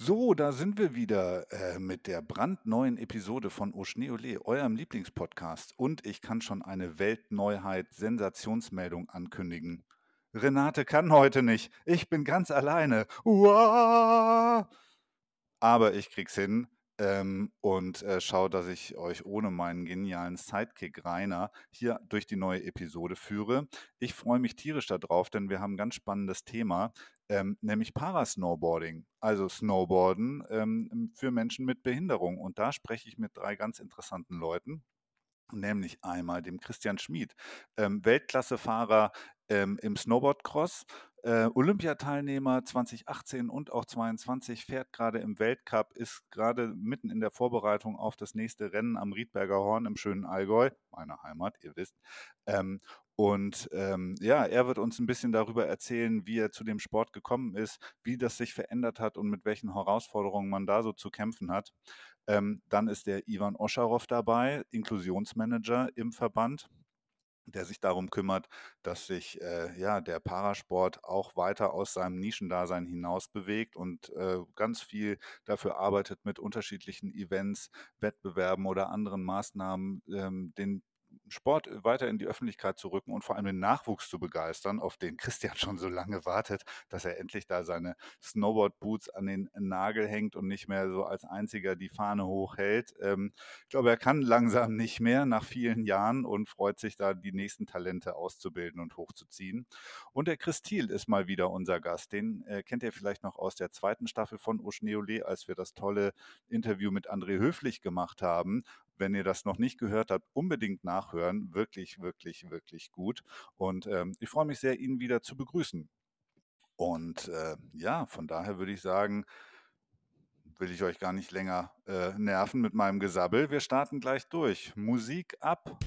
So, da sind wir wieder äh, mit der brandneuen Episode von Oschneole, eurem Lieblingspodcast. Und ich kann schon eine Weltneuheit, Sensationsmeldung ankündigen. Renate kann heute nicht. Ich bin ganz alleine. Uah! Aber ich krieg's hin ähm, und äh, schaue, dass ich euch ohne meinen genialen Sidekick Rainer hier durch die neue Episode führe. Ich freue mich tierisch darauf, denn wir haben ein ganz spannendes Thema, ähm, nämlich Parasnowboarding, also Snowboarden ähm, für Menschen mit Behinderung. Und da spreche ich mit drei ganz interessanten Leuten nämlich einmal dem Christian Schmid, ähm, Weltklassefahrer ähm, im Snowboardcross, äh, Olympiateilnehmer 2018 und auch 22, fährt gerade im Weltcup, ist gerade mitten in der Vorbereitung auf das nächste Rennen am Riedberger Horn im schönen Allgäu, meine Heimat, ihr wisst. Ähm, und ähm, ja, er wird uns ein bisschen darüber erzählen, wie er zu dem Sport gekommen ist, wie das sich verändert hat und mit welchen Herausforderungen man da so zu kämpfen hat. Ähm, dann ist der Ivan Oscharow dabei, Inklusionsmanager im Verband der sich darum kümmert, dass sich äh, ja der Parasport auch weiter aus seinem Nischendasein hinaus bewegt und äh, ganz viel dafür arbeitet, mit unterschiedlichen Events, Wettbewerben oder anderen Maßnahmen ähm, den Sport weiter in die Öffentlichkeit zu rücken und vor allem den Nachwuchs zu begeistern, auf den Christian schon so lange wartet, dass er endlich da seine Snowboard-Boots an den Nagel hängt und nicht mehr so als einziger die Fahne hochhält. Ähm, ich glaube, er kann langsam nicht mehr nach vielen Jahren und freut sich da, die nächsten Talente auszubilden und hochzuziehen. Und der Chris ist mal wieder unser Gast. Den äh, kennt ihr vielleicht noch aus der zweiten Staffel von Oschneole, als wir das tolle Interview mit André Höflich gemacht haben wenn ihr das noch nicht gehört habt, unbedingt nachhören. Wirklich, wirklich, wirklich gut. Und ähm, ich freue mich sehr, ihn wieder zu begrüßen. Und äh, ja, von daher würde ich sagen, will ich euch gar nicht länger äh, nerven mit meinem Gesabbel. Wir starten gleich durch. Musik ab.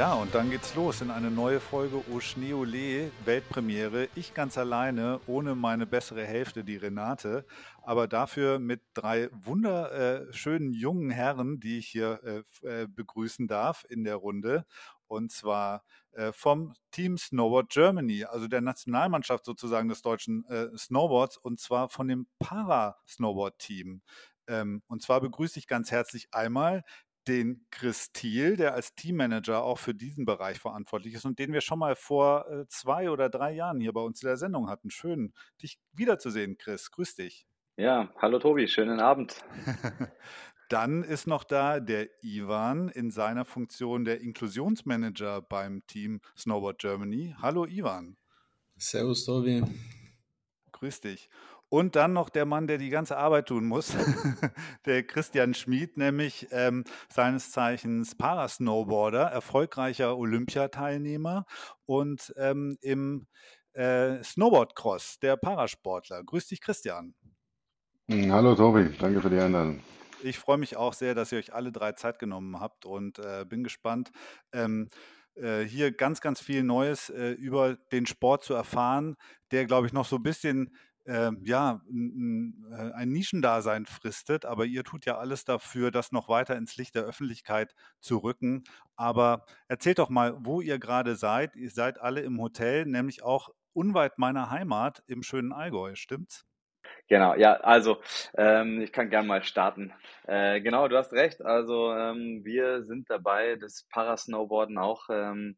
Ja, und dann geht's los in eine neue Folge O Schneeole, Weltpremiere. Ich ganz alleine, ohne meine bessere Hälfte, die Renate, aber dafür mit drei wunderschönen jungen Herren, die ich hier äh, äh, begrüßen darf in der Runde. Und zwar äh, vom Team Snowboard Germany, also der Nationalmannschaft sozusagen des deutschen äh, Snowboards, und zwar von dem Para-Snowboard-Team. Ähm, und zwar begrüße ich ganz herzlich einmal den Chris Thiel, der als Teammanager auch für diesen Bereich verantwortlich ist und den wir schon mal vor äh, zwei oder drei Jahren hier bei uns in der Sendung hatten. Schön, dich wiederzusehen, Chris. Grüß dich. Ja, hallo Tobi, schönen Abend. Dann ist noch da der Ivan in seiner Funktion der Inklusionsmanager beim Team Snowboard Germany. Hallo Ivan. Servus Tobi. Grüß dich. Und dann noch der Mann, der die ganze Arbeit tun muss, der Christian Schmid, nämlich ähm, seines Zeichens Parasnowboarder, erfolgreicher Olympiateilnehmer und ähm, im äh, Snowboardcross, der Parasportler. Grüß dich, Christian. Hm, hallo Tobi, danke für die Einladung. Ich freue mich auch sehr, dass ihr euch alle drei Zeit genommen habt und äh, bin gespannt. Ähm, äh, hier ganz, ganz viel Neues äh, über den Sport zu erfahren, der, glaube ich, noch so ein bisschen äh, ja, ein Nischendasein fristet, aber ihr tut ja alles dafür, das noch weiter ins Licht der Öffentlichkeit zu rücken. Aber erzählt doch mal, wo ihr gerade seid. Ihr seid alle im Hotel, nämlich auch unweit meiner Heimat im schönen Allgäu, stimmt's? Genau, ja, also ähm, ich kann gern mal starten. Äh, genau, du hast recht. Also ähm, wir sind dabei, das Parasnowboarden auch ähm,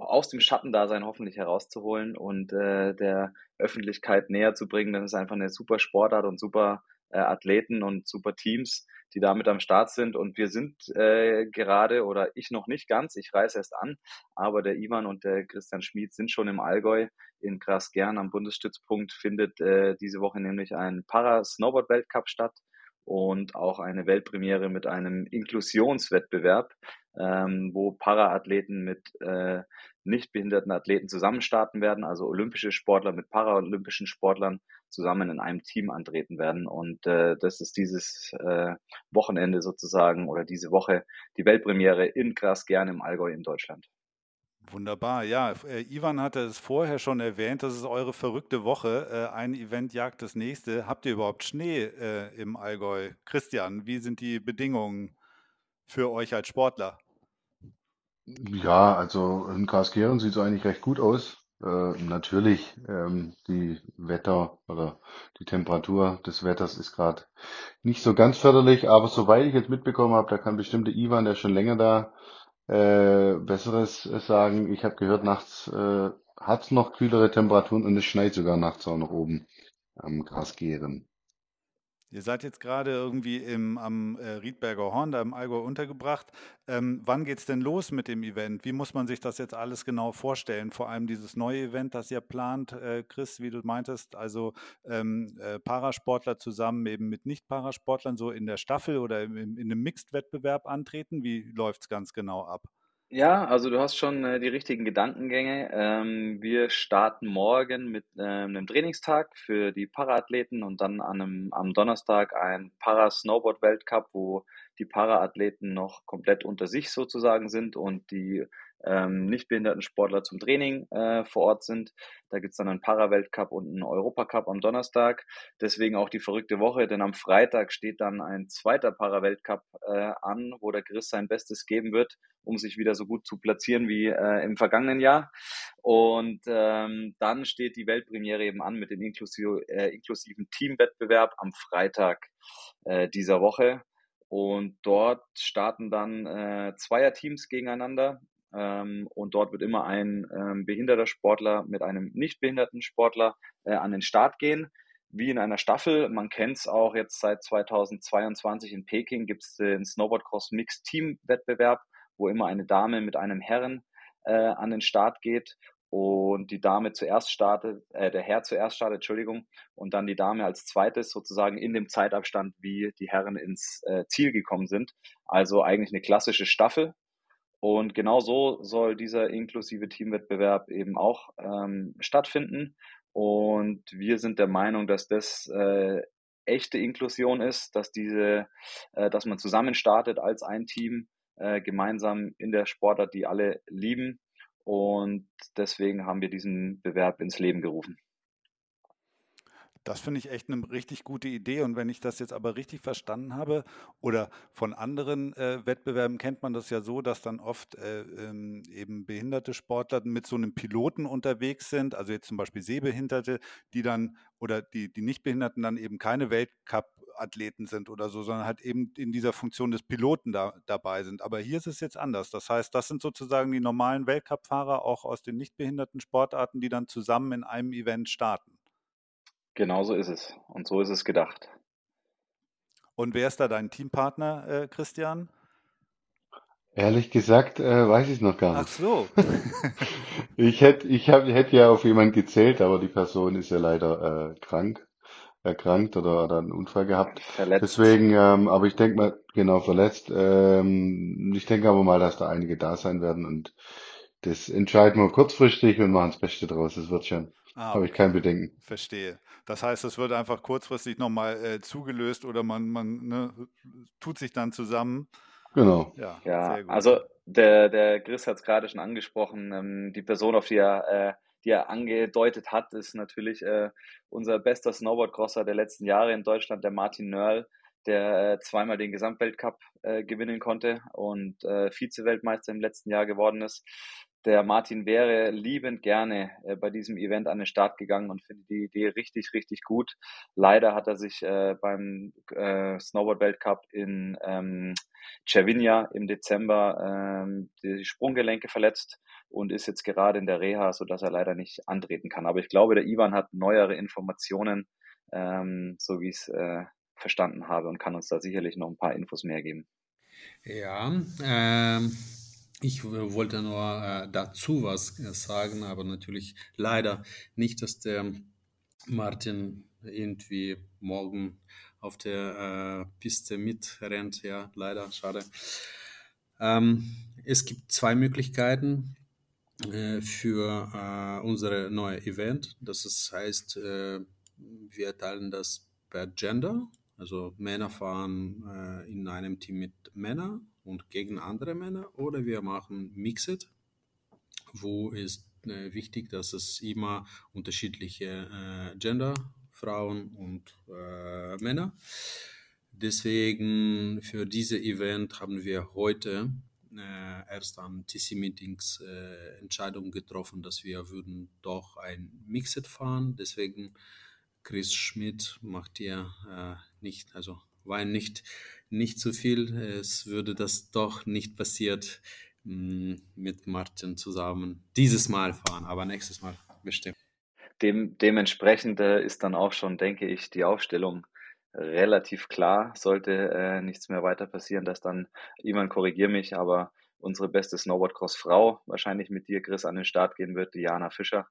aus dem Schattendasein hoffentlich herauszuholen und äh, der Öffentlichkeit näher zu bringen. Das ist einfach eine super Sportart und super äh, Athleten und super Teams, die damit am Start sind. Und wir sind äh, gerade, oder ich noch nicht ganz, ich reise erst an, aber der Ivan und der Christian Schmid sind schon im Allgäu in Grasgern am Bundesstützpunkt, findet äh, diese Woche nämlich ein Para-Snowboard-Weltcup statt und auch eine Weltpremiere mit einem Inklusionswettbewerb, ähm, wo Paraathleten mit äh, nicht behinderten Athleten zusammenstarten werden, also olympische Sportler mit paralympischen Sportlern zusammen in einem Team antreten werden. Und äh, das ist dieses äh, Wochenende sozusagen oder diese Woche die Weltpremiere in Grasgern im Allgäu in Deutschland. Wunderbar, ja. Äh, Ivan hatte es vorher schon erwähnt, das ist eure verrückte Woche. Äh, ein Event jagt das nächste. Habt ihr überhaupt Schnee äh, im Allgäu? Christian, wie sind die Bedingungen für euch als Sportler? Ja, also in Karlsruhe sieht es eigentlich recht gut aus. Äh, natürlich, ähm, die Wetter oder die Temperatur des Wetters ist gerade nicht so ganz förderlich, aber soweit ich jetzt mitbekommen habe, da kann bestimmte Ivan, der schon länger da, äh, Besseres sagen. Ich habe gehört, nachts äh, hat es noch kühlere Temperaturen und es schneit sogar nachts auch noch oben am Grasgehren. Ihr seid jetzt gerade irgendwie im, am äh, Riedberger Horn, da im Allgäu untergebracht. Ähm, wann es denn los mit dem Event? Wie muss man sich das jetzt alles genau vorstellen? Vor allem dieses neue Event, das ihr plant, äh, Chris, wie du meintest, also ähm, äh, Parasportler zusammen eben mit Nicht-Parasportlern so in der Staffel oder in, in einem Mixed-Wettbewerb antreten. Wie läuft es ganz genau ab? Ja, also du hast schon äh, die richtigen Gedankengänge. Ähm, wir starten morgen mit äh, einem Trainingstag für die Paraathleten und dann an einem, am Donnerstag ein Para-Snowboard-Weltcup, wo die Paraathleten noch komplett unter sich sozusagen sind und die ähm, nicht behinderten Sportler zum Training äh, vor Ort sind. Da gibt's dann einen Para-Weltcup und einen Europacup am Donnerstag. Deswegen auch die verrückte Woche, denn am Freitag steht dann ein zweiter Para-Weltcup äh, an, wo der Chris sein Bestes geben wird, um sich wieder so gut zu platzieren wie äh, im vergangenen Jahr. Und ähm, dann steht die Weltpremiere eben an mit dem inklusiv, äh, inklusiven Teamwettbewerb am Freitag äh, dieser Woche. Und dort starten dann äh, Zweierteams gegeneinander. Ähm, und dort wird immer ein ähm, behinderter Sportler mit einem nicht behinderten Sportler äh, an den Start gehen. Wie in einer Staffel. Man kennt es auch jetzt seit 2022 in Peking gibt es den Snowboard Cross Mixed Team Wettbewerb, wo immer eine Dame mit einem Herren äh, an den Start geht und die Dame zuerst startet, äh, der Herr zuerst startet, Entschuldigung, und dann die Dame als zweites sozusagen in dem Zeitabstand, wie die Herren ins äh, Ziel gekommen sind. Also eigentlich eine klassische Staffel. Und genau so soll dieser inklusive Teamwettbewerb eben auch ähm, stattfinden. Und wir sind der Meinung, dass das äh, echte Inklusion ist, dass diese, äh, dass man zusammen startet als ein Team, äh, gemeinsam in der Sportart, die alle lieben. Und deswegen haben wir diesen Bewerb ins Leben gerufen. Das finde ich echt eine richtig gute Idee. Und wenn ich das jetzt aber richtig verstanden habe, oder von anderen äh, Wettbewerben kennt man das ja so, dass dann oft äh, ähm, eben behinderte Sportler mit so einem Piloten unterwegs sind, also jetzt zum Beispiel Sehbehinderte, die dann oder die, die Nichtbehinderten dann eben keine Weltcup-Athleten sind oder so, sondern halt eben in dieser Funktion des Piloten da, dabei sind. Aber hier ist es jetzt anders. Das heißt, das sind sozusagen die normalen Weltcup-Fahrer auch aus den nichtbehinderten Sportarten, die dann zusammen in einem Event starten. Genau so ist es. Und so ist es gedacht. Und wer ist da dein Teampartner, äh, Christian? Ehrlich gesagt, äh, weiß ich es noch gar nicht. Ach so. ich hätte ich hab, hätt ja auf jemanden gezählt, aber die Person ist ja leider äh, krank, erkrankt oder, oder einen Unfall gehabt. Verletzt. Deswegen, ähm, aber ich denke mal, genau, verletzt. Ähm, ich denke aber mal, dass da einige da sein werden und das entscheiden wir kurzfristig und machen das Beste draus. Das wird schon. Ah, Habe ich kein Bedenken. Verstehe. Das heißt, es wird einfach kurzfristig nochmal äh, zugelöst oder man, man ne, tut sich dann zusammen. Genau. Ja, ja also der, der Chris hat es gerade schon angesprochen. Ähm, die Person, auf die er, äh, die er angedeutet hat, ist natürlich äh, unser bester Snowboardcrosser der letzten Jahre in Deutschland, der Martin Nörl, der äh, zweimal den Gesamtweltcup äh, gewinnen konnte und äh, Vize-Weltmeister im letzten Jahr geworden ist der Martin wäre liebend gerne äh, bei diesem Event an den Start gegangen und findet die Idee richtig, richtig gut. Leider hat er sich äh, beim äh, Snowboard-Weltcup in ähm, Cervinia im Dezember ähm, die Sprunggelenke verletzt und ist jetzt gerade in der Reha, sodass er leider nicht antreten kann. Aber ich glaube, der Ivan hat neuere Informationen, ähm, so wie es äh, verstanden habe und kann uns da sicherlich noch ein paar Infos mehr geben. Ja, ähm, ich wollte nur äh, dazu was äh, sagen, aber natürlich leider nicht, dass der Martin irgendwie morgen auf der äh, Piste mitrennt. Ja, leider, schade. Ähm, es gibt zwei Möglichkeiten äh, für äh, unsere neue Event. Das ist, heißt, äh, wir teilen das per Gender. Also Männer fahren äh, in einem Team mit Männern und gegen andere Männer oder wir machen Mixed, wo ist äh, wichtig, dass es immer unterschiedliche äh, Gender, Frauen und äh, Männer. Deswegen für diese Event haben wir heute äh, erst an TC-Meetings äh, Entscheidung getroffen, dass wir würden doch ein Mixed fahren. Deswegen Chris Schmidt macht ihr äh, nicht, also wein nicht, nicht zu viel. Es würde das doch nicht passiert mm, mit Martin zusammen dieses Mal fahren, aber nächstes Mal bestimmt. Dem, dementsprechend äh, ist dann auch schon, denke ich, die Aufstellung relativ klar. Sollte äh, nichts mehr weiter passieren, dass dann Iman korrigier mich, aber unsere beste Snowboardcross-Frau wahrscheinlich mit dir, Chris, an den Start gehen wird, Diana Fischer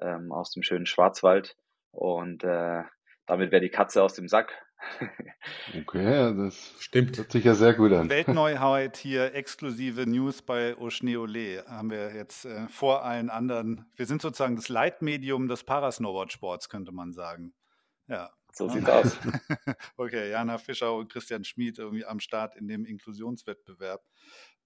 ähm, aus dem schönen Schwarzwald. Und äh, damit wäre die Katze aus dem Sack. Okay, das stimmt. Hört sich ja sehr gut an. Weltneuheit hier, exklusive News bei Oschneole haben wir jetzt äh, vor allen anderen. Wir sind sozusagen das Leitmedium des Parasnowboard-Sports, könnte man sagen. Ja. So sieht's aus. okay, Jana Fischer und Christian Schmid irgendwie am Start in dem Inklusionswettbewerb.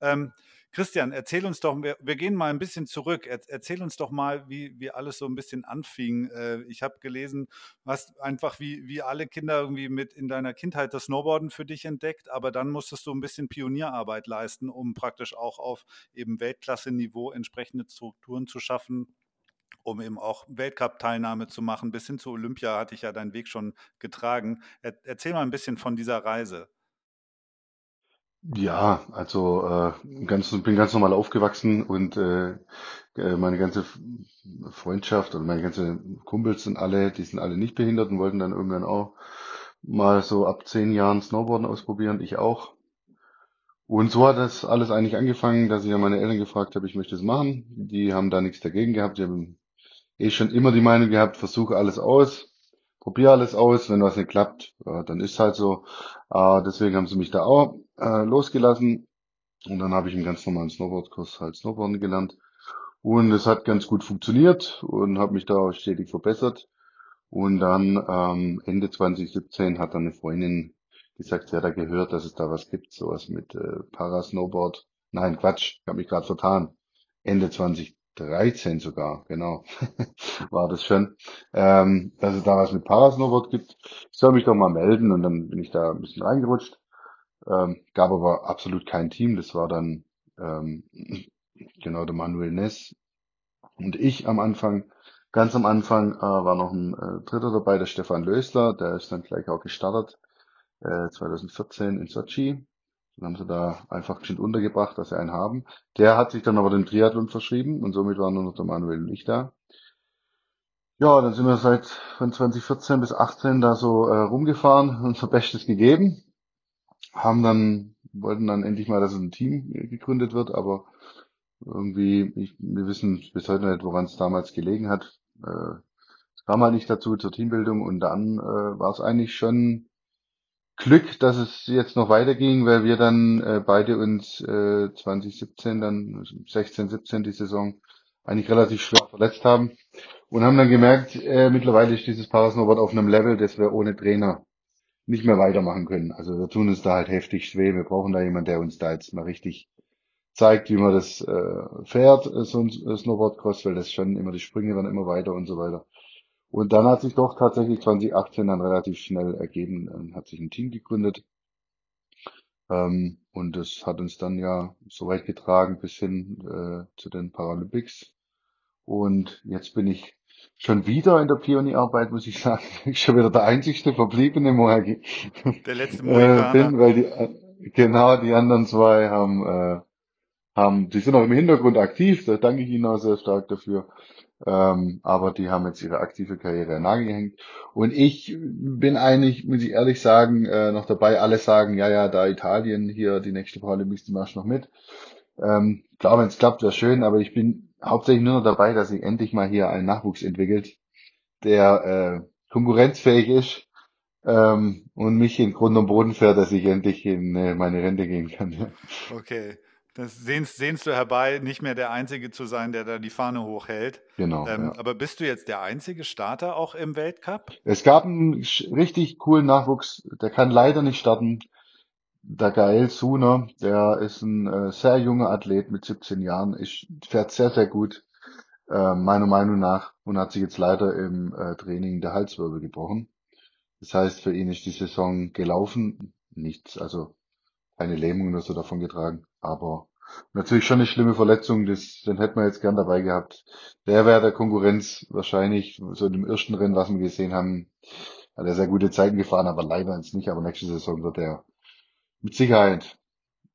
Ähm, Christian, erzähl uns doch, wir, wir, gehen mal ein bisschen zurück. Er, erzähl uns doch mal, wie, wie alles so ein bisschen anfing. Äh, ich habe gelesen, du hast einfach wie, wie alle Kinder irgendwie mit in deiner Kindheit das Snowboarden für dich entdeckt, aber dann musstest du ein bisschen Pionierarbeit leisten, um praktisch auch auf eben Weltklasse-Niveau entsprechende Strukturen zu schaffen, um eben auch Weltcup-Teilnahme zu machen. Bis hin zu Olympia hatte ich ja deinen Weg schon getragen. Er, erzähl mal ein bisschen von dieser Reise. Ja, also äh, ganz, bin ganz normal aufgewachsen und äh, äh meine ganze Freundschaft und meine ganze Kumpels sind alle, die sind alle nicht behindert und wollten dann irgendwann auch mal so ab zehn Jahren Snowboarden ausprobieren, ich auch. Und so hat das alles eigentlich angefangen, dass ich ja meine Eltern gefragt habe, ich möchte es machen. Die haben da nichts dagegen gehabt, die haben eh schon immer die Meinung gehabt, versuche alles aus probiere alles aus, wenn was nicht klappt, dann ist halt so. Äh, deswegen haben sie mich da auch äh, losgelassen und dann habe ich im ganz normalen Snowboardkurs halt Snowboarden gelernt und es hat ganz gut funktioniert und habe mich da auch stetig verbessert und dann ähm, Ende 2017 hat dann eine Freundin gesagt, sie hat da gehört, dass es da was gibt, sowas mit äh, Parasnowboard. Nein, Quatsch, ich habe mich gerade vertan. Ende 20 13 sogar, genau, war das schon, ähm, dass es da was mit Parasnowboard gibt. Ich soll mich doch mal melden und dann bin ich da ein bisschen reingerutscht. Ähm, gab aber absolut kein Team, das war dann ähm, genau der Manuel Ness und ich am Anfang. Ganz am Anfang äh, war noch ein äh, Dritter dabei, der Stefan Lösler, der ist dann gleich auch gestartet, äh, 2014 in Sochi. Dann haben sie da einfach geschwind untergebracht, dass sie einen haben. Der hat sich dann aber dem Triathlon verschrieben und somit waren nur noch der Manuel und ich da. Ja, dann sind wir seit von 2014 bis 18 da so äh, rumgefahren, unser Bestes gegeben. Haben dann, wollten dann endlich mal, dass ein Team gegründet wird, aber irgendwie, ich, wir wissen bis heute nicht, woran es damals gelegen hat. Äh, es kam halt nicht dazu zur Teambildung und dann äh, war es eigentlich schon Glück, dass es jetzt noch weiterging, weil wir dann äh, beide uns äh, 2017, dann 16, 17 die Saison eigentlich relativ schwer verletzt haben und haben dann gemerkt, äh, mittlerweile ist dieses Parasnowboard auf einem Level, das wir ohne Trainer nicht mehr weitermachen können. Also wir tun uns da halt heftig schwer. Wir brauchen da jemanden, der uns da jetzt mal richtig zeigt, wie man das äh, fährt, so ein Snowboard-Cross, weil das schon immer die Sprünge dann immer weiter und so weiter. Und dann hat sich doch tatsächlich 2018 dann relativ schnell ergeben, dann hat sich ein Team gegründet. Ähm, und das hat uns dann ja so weit getragen bis hin äh, zu den Paralympics. Und jetzt bin ich schon wieder in der Pionierarbeit, muss ich sagen. Ich schon wieder der einzigste verbliebene Mohagi. Der letzte Mohikaner. äh, bin, weil die, äh, genau, die anderen zwei haben, äh, haben, die sind auch im Hintergrund aktiv, da danke ich Ihnen auch sehr stark dafür. Ähm, aber die haben jetzt ihre aktive Karriere an Nagel gehängt. Und ich bin eigentlich, muss ich ehrlich sagen, äh, noch dabei. Alle sagen, ja, ja, da Italien hier die nächste Paralympics, die machst noch mit. Ähm, klar, wenn es klappt, wäre schön, aber ich bin hauptsächlich nur noch dabei, dass sich endlich mal hier ein Nachwuchs entwickelt, der äh, konkurrenzfähig ist ähm, und mich in Grund und Boden fährt, dass ich endlich in äh, meine Rente gehen kann. Ja. Okay. Das sehnst, sehnst du herbei, nicht mehr der Einzige zu sein, der da die Fahne hochhält. Genau. Ähm, ja. Aber bist du jetzt der einzige Starter auch im Weltcup? Es gab einen richtig coolen Nachwuchs, der kann leider nicht starten. Der Gael Suner, der ist ein äh, sehr junger Athlet mit 17 Jahren, ist, fährt sehr, sehr gut, äh, meiner Meinung nach, und hat sich jetzt leider im äh, Training der Halswirbel gebrochen. Das heißt, für ihn ist die Saison gelaufen, nichts, also keine Lähmung oder so davon getragen, aber natürlich schon eine schlimme Verletzung, das, den hätten wir jetzt gern dabei gehabt. Der wäre der Konkurrenz wahrscheinlich, so in dem ersten Rennen, was wir gesehen haben, hat er sehr gute Zeiten gefahren, aber leider jetzt nicht, aber nächste Saison wird er mit Sicherheit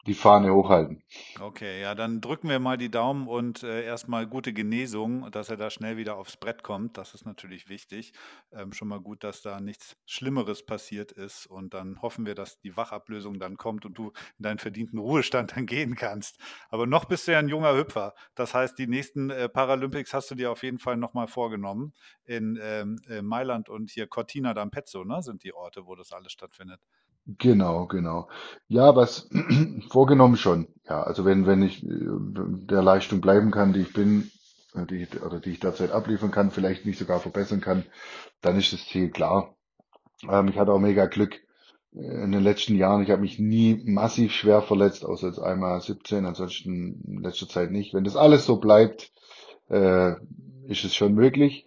die Fahne hochhalten. Okay, ja, dann drücken wir mal die Daumen und äh, erstmal gute Genesung, dass er da schnell wieder aufs Brett kommt. Das ist natürlich wichtig. Ähm, schon mal gut, dass da nichts Schlimmeres passiert ist. Und dann hoffen wir, dass die Wachablösung dann kommt und du in deinen verdienten Ruhestand dann gehen kannst. Aber noch bist du ja ein junger Hüpfer. Das heißt, die nächsten äh, Paralympics hast du dir auf jeden Fall nochmal vorgenommen. In ähm, äh, Mailand und hier Cortina d'Ampezzo, ne, sind die Orte, wo das alles stattfindet. Genau, genau. Ja, was vorgenommen schon. Ja, also wenn, wenn ich äh, der Leistung bleiben kann, die ich bin, äh, die ich, oder die ich derzeit abliefern kann, vielleicht mich sogar verbessern kann, dann ist das Ziel klar. Ähm, ich hatte auch mega Glück äh, in den letzten Jahren. Ich habe mich nie massiv schwer verletzt, außer jetzt einmal 17, ansonsten in letzter Zeit nicht. Wenn das alles so bleibt, äh, ist es schon möglich.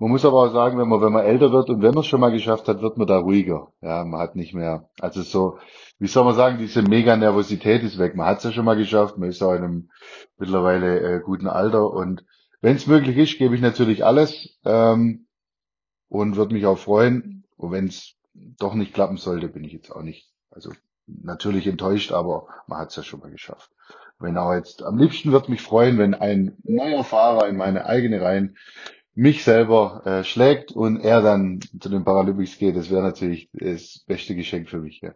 Man muss aber auch sagen, wenn man, wenn man älter wird und wenn man es schon mal geschafft hat, wird man da ruhiger. Ja, man hat nicht mehr, also so, wie soll man sagen, diese mega Nervosität ist weg. Man hat es ja schon mal geschafft, man ist auch in einem mittlerweile äh, guten Alter und wenn es möglich ist, gebe ich natürlich alles ähm, und würde mich auch freuen. Und wenn es doch nicht klappen sollte, bin ich jetzt auch nicht, also natürlich enttäuscht, aber man hat es ja schon mal geschafft. Wenn auch jetzt, am liebsten würde mich freuen, wenn ein neuer Fahrer in meine eigene Reihen mich selber äh, schlägt und er dann zu den Paralympics geht, das wäre natürlich das beste Geschenk für mich, ja.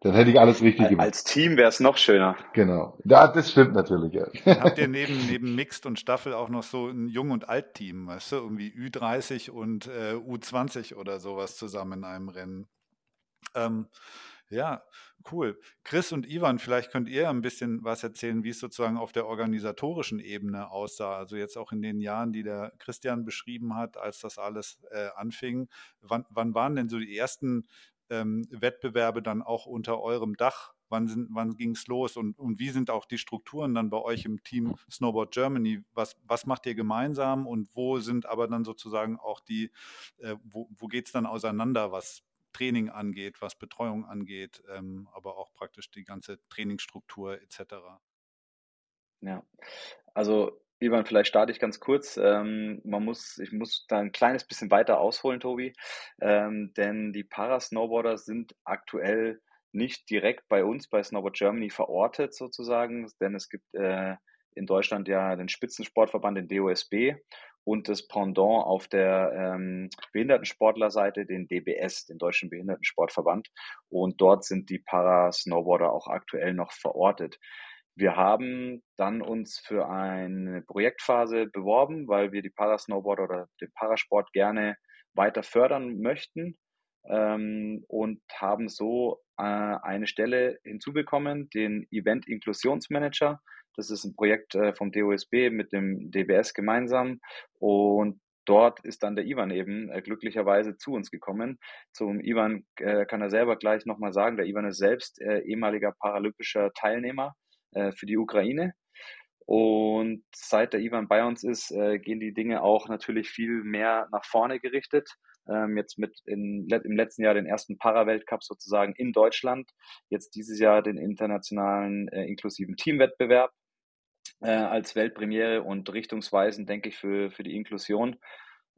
Dann hätte ich alles richtig gemacht. Als Team wäre es noch schöner. Genau. Ja, das stimmt natürlich, ja. Dann habt ihr neben, neben Mixed und Staffel auch noch so ein Jung- und Alt-Team, weißt du, irgendwie Ü30 und äh, U20 oder sowas zusammen in einem Rennen. Ähm, ja, cool. Chris und Ivan, vielleicht könnt ihr ein bisschen was erzählen, wie es sozusagen auf der organisatorischen Ebene aussah. Also jetzt auch in den Jahren, die der Christian beschrieben hat, als das alles äh, anfing. Wann, wann waren denn so die ersten ähm, Wettbewerbe dann auch unter eurem Dach? Wann, wann ging es los und, und wie sind auch die Strukturen dann bei euch im Team Snowboard Germany? Was, was macht ihr gemeinsam und wo sind aber dann sozusagen auch die, äh, wo, wo geht es dann auseinander, was Training angeht, was Betreuung angeht, ähm, aber auch praktisch die ganze Trainingsstruktur etc. Ja, also Ivan, vielleicht starte ich ganz kurz. Ähm, man muss, ich muss da ein kleines bisschen weiter ausholen, Tobi, ähm, denn die Parasnowboarder sind aktuell nicht direkt bei uns bei Snowboard Germany verortet sozusagen, denn es gibt äh, in Deutschland ja den Spitzensportverband, den DOSB und das Pendant auf der ähm, Behindertensportlerseite, den DBS, den Deutschen Behindertensportverband. Und dort sind die Parasnowboarder auch aktuell noch verortet. Wir haben dann uns für eine Projektphase beworben, weil wir die Parasnowboarder oder den Parasport gerne weiter fördern möchten ähm, und haben so äh, eine Stelle hinzubekommen, den Event Inklusionsmanager. Das ist ein Projekt äh, vom DOSB mit dem DBS gemeinsam und dort ist dann der Ivan eben äh, glücklicherweise zu uns gekommen. Zum Ivan äh, kann er selber gleich nochmal sagen, der Ivan ist selbst ehemaliger paralympischer Teilnehmer für die Ukraine. Und seit der Ivan bei uns ist, gehen die Dinge auch natürlich viel mehr nach vorne gerichtet. Ähm, jetzt mit in, im letzten Jahr den ersten Para-Weltcup sozusagen in Deutschland. Jetzt dieses Jahr den internationalen inklusiven Teamwettbewerb äh, als Weltpremiere und richtungsweisend, denke ich, für, für die Inklusion.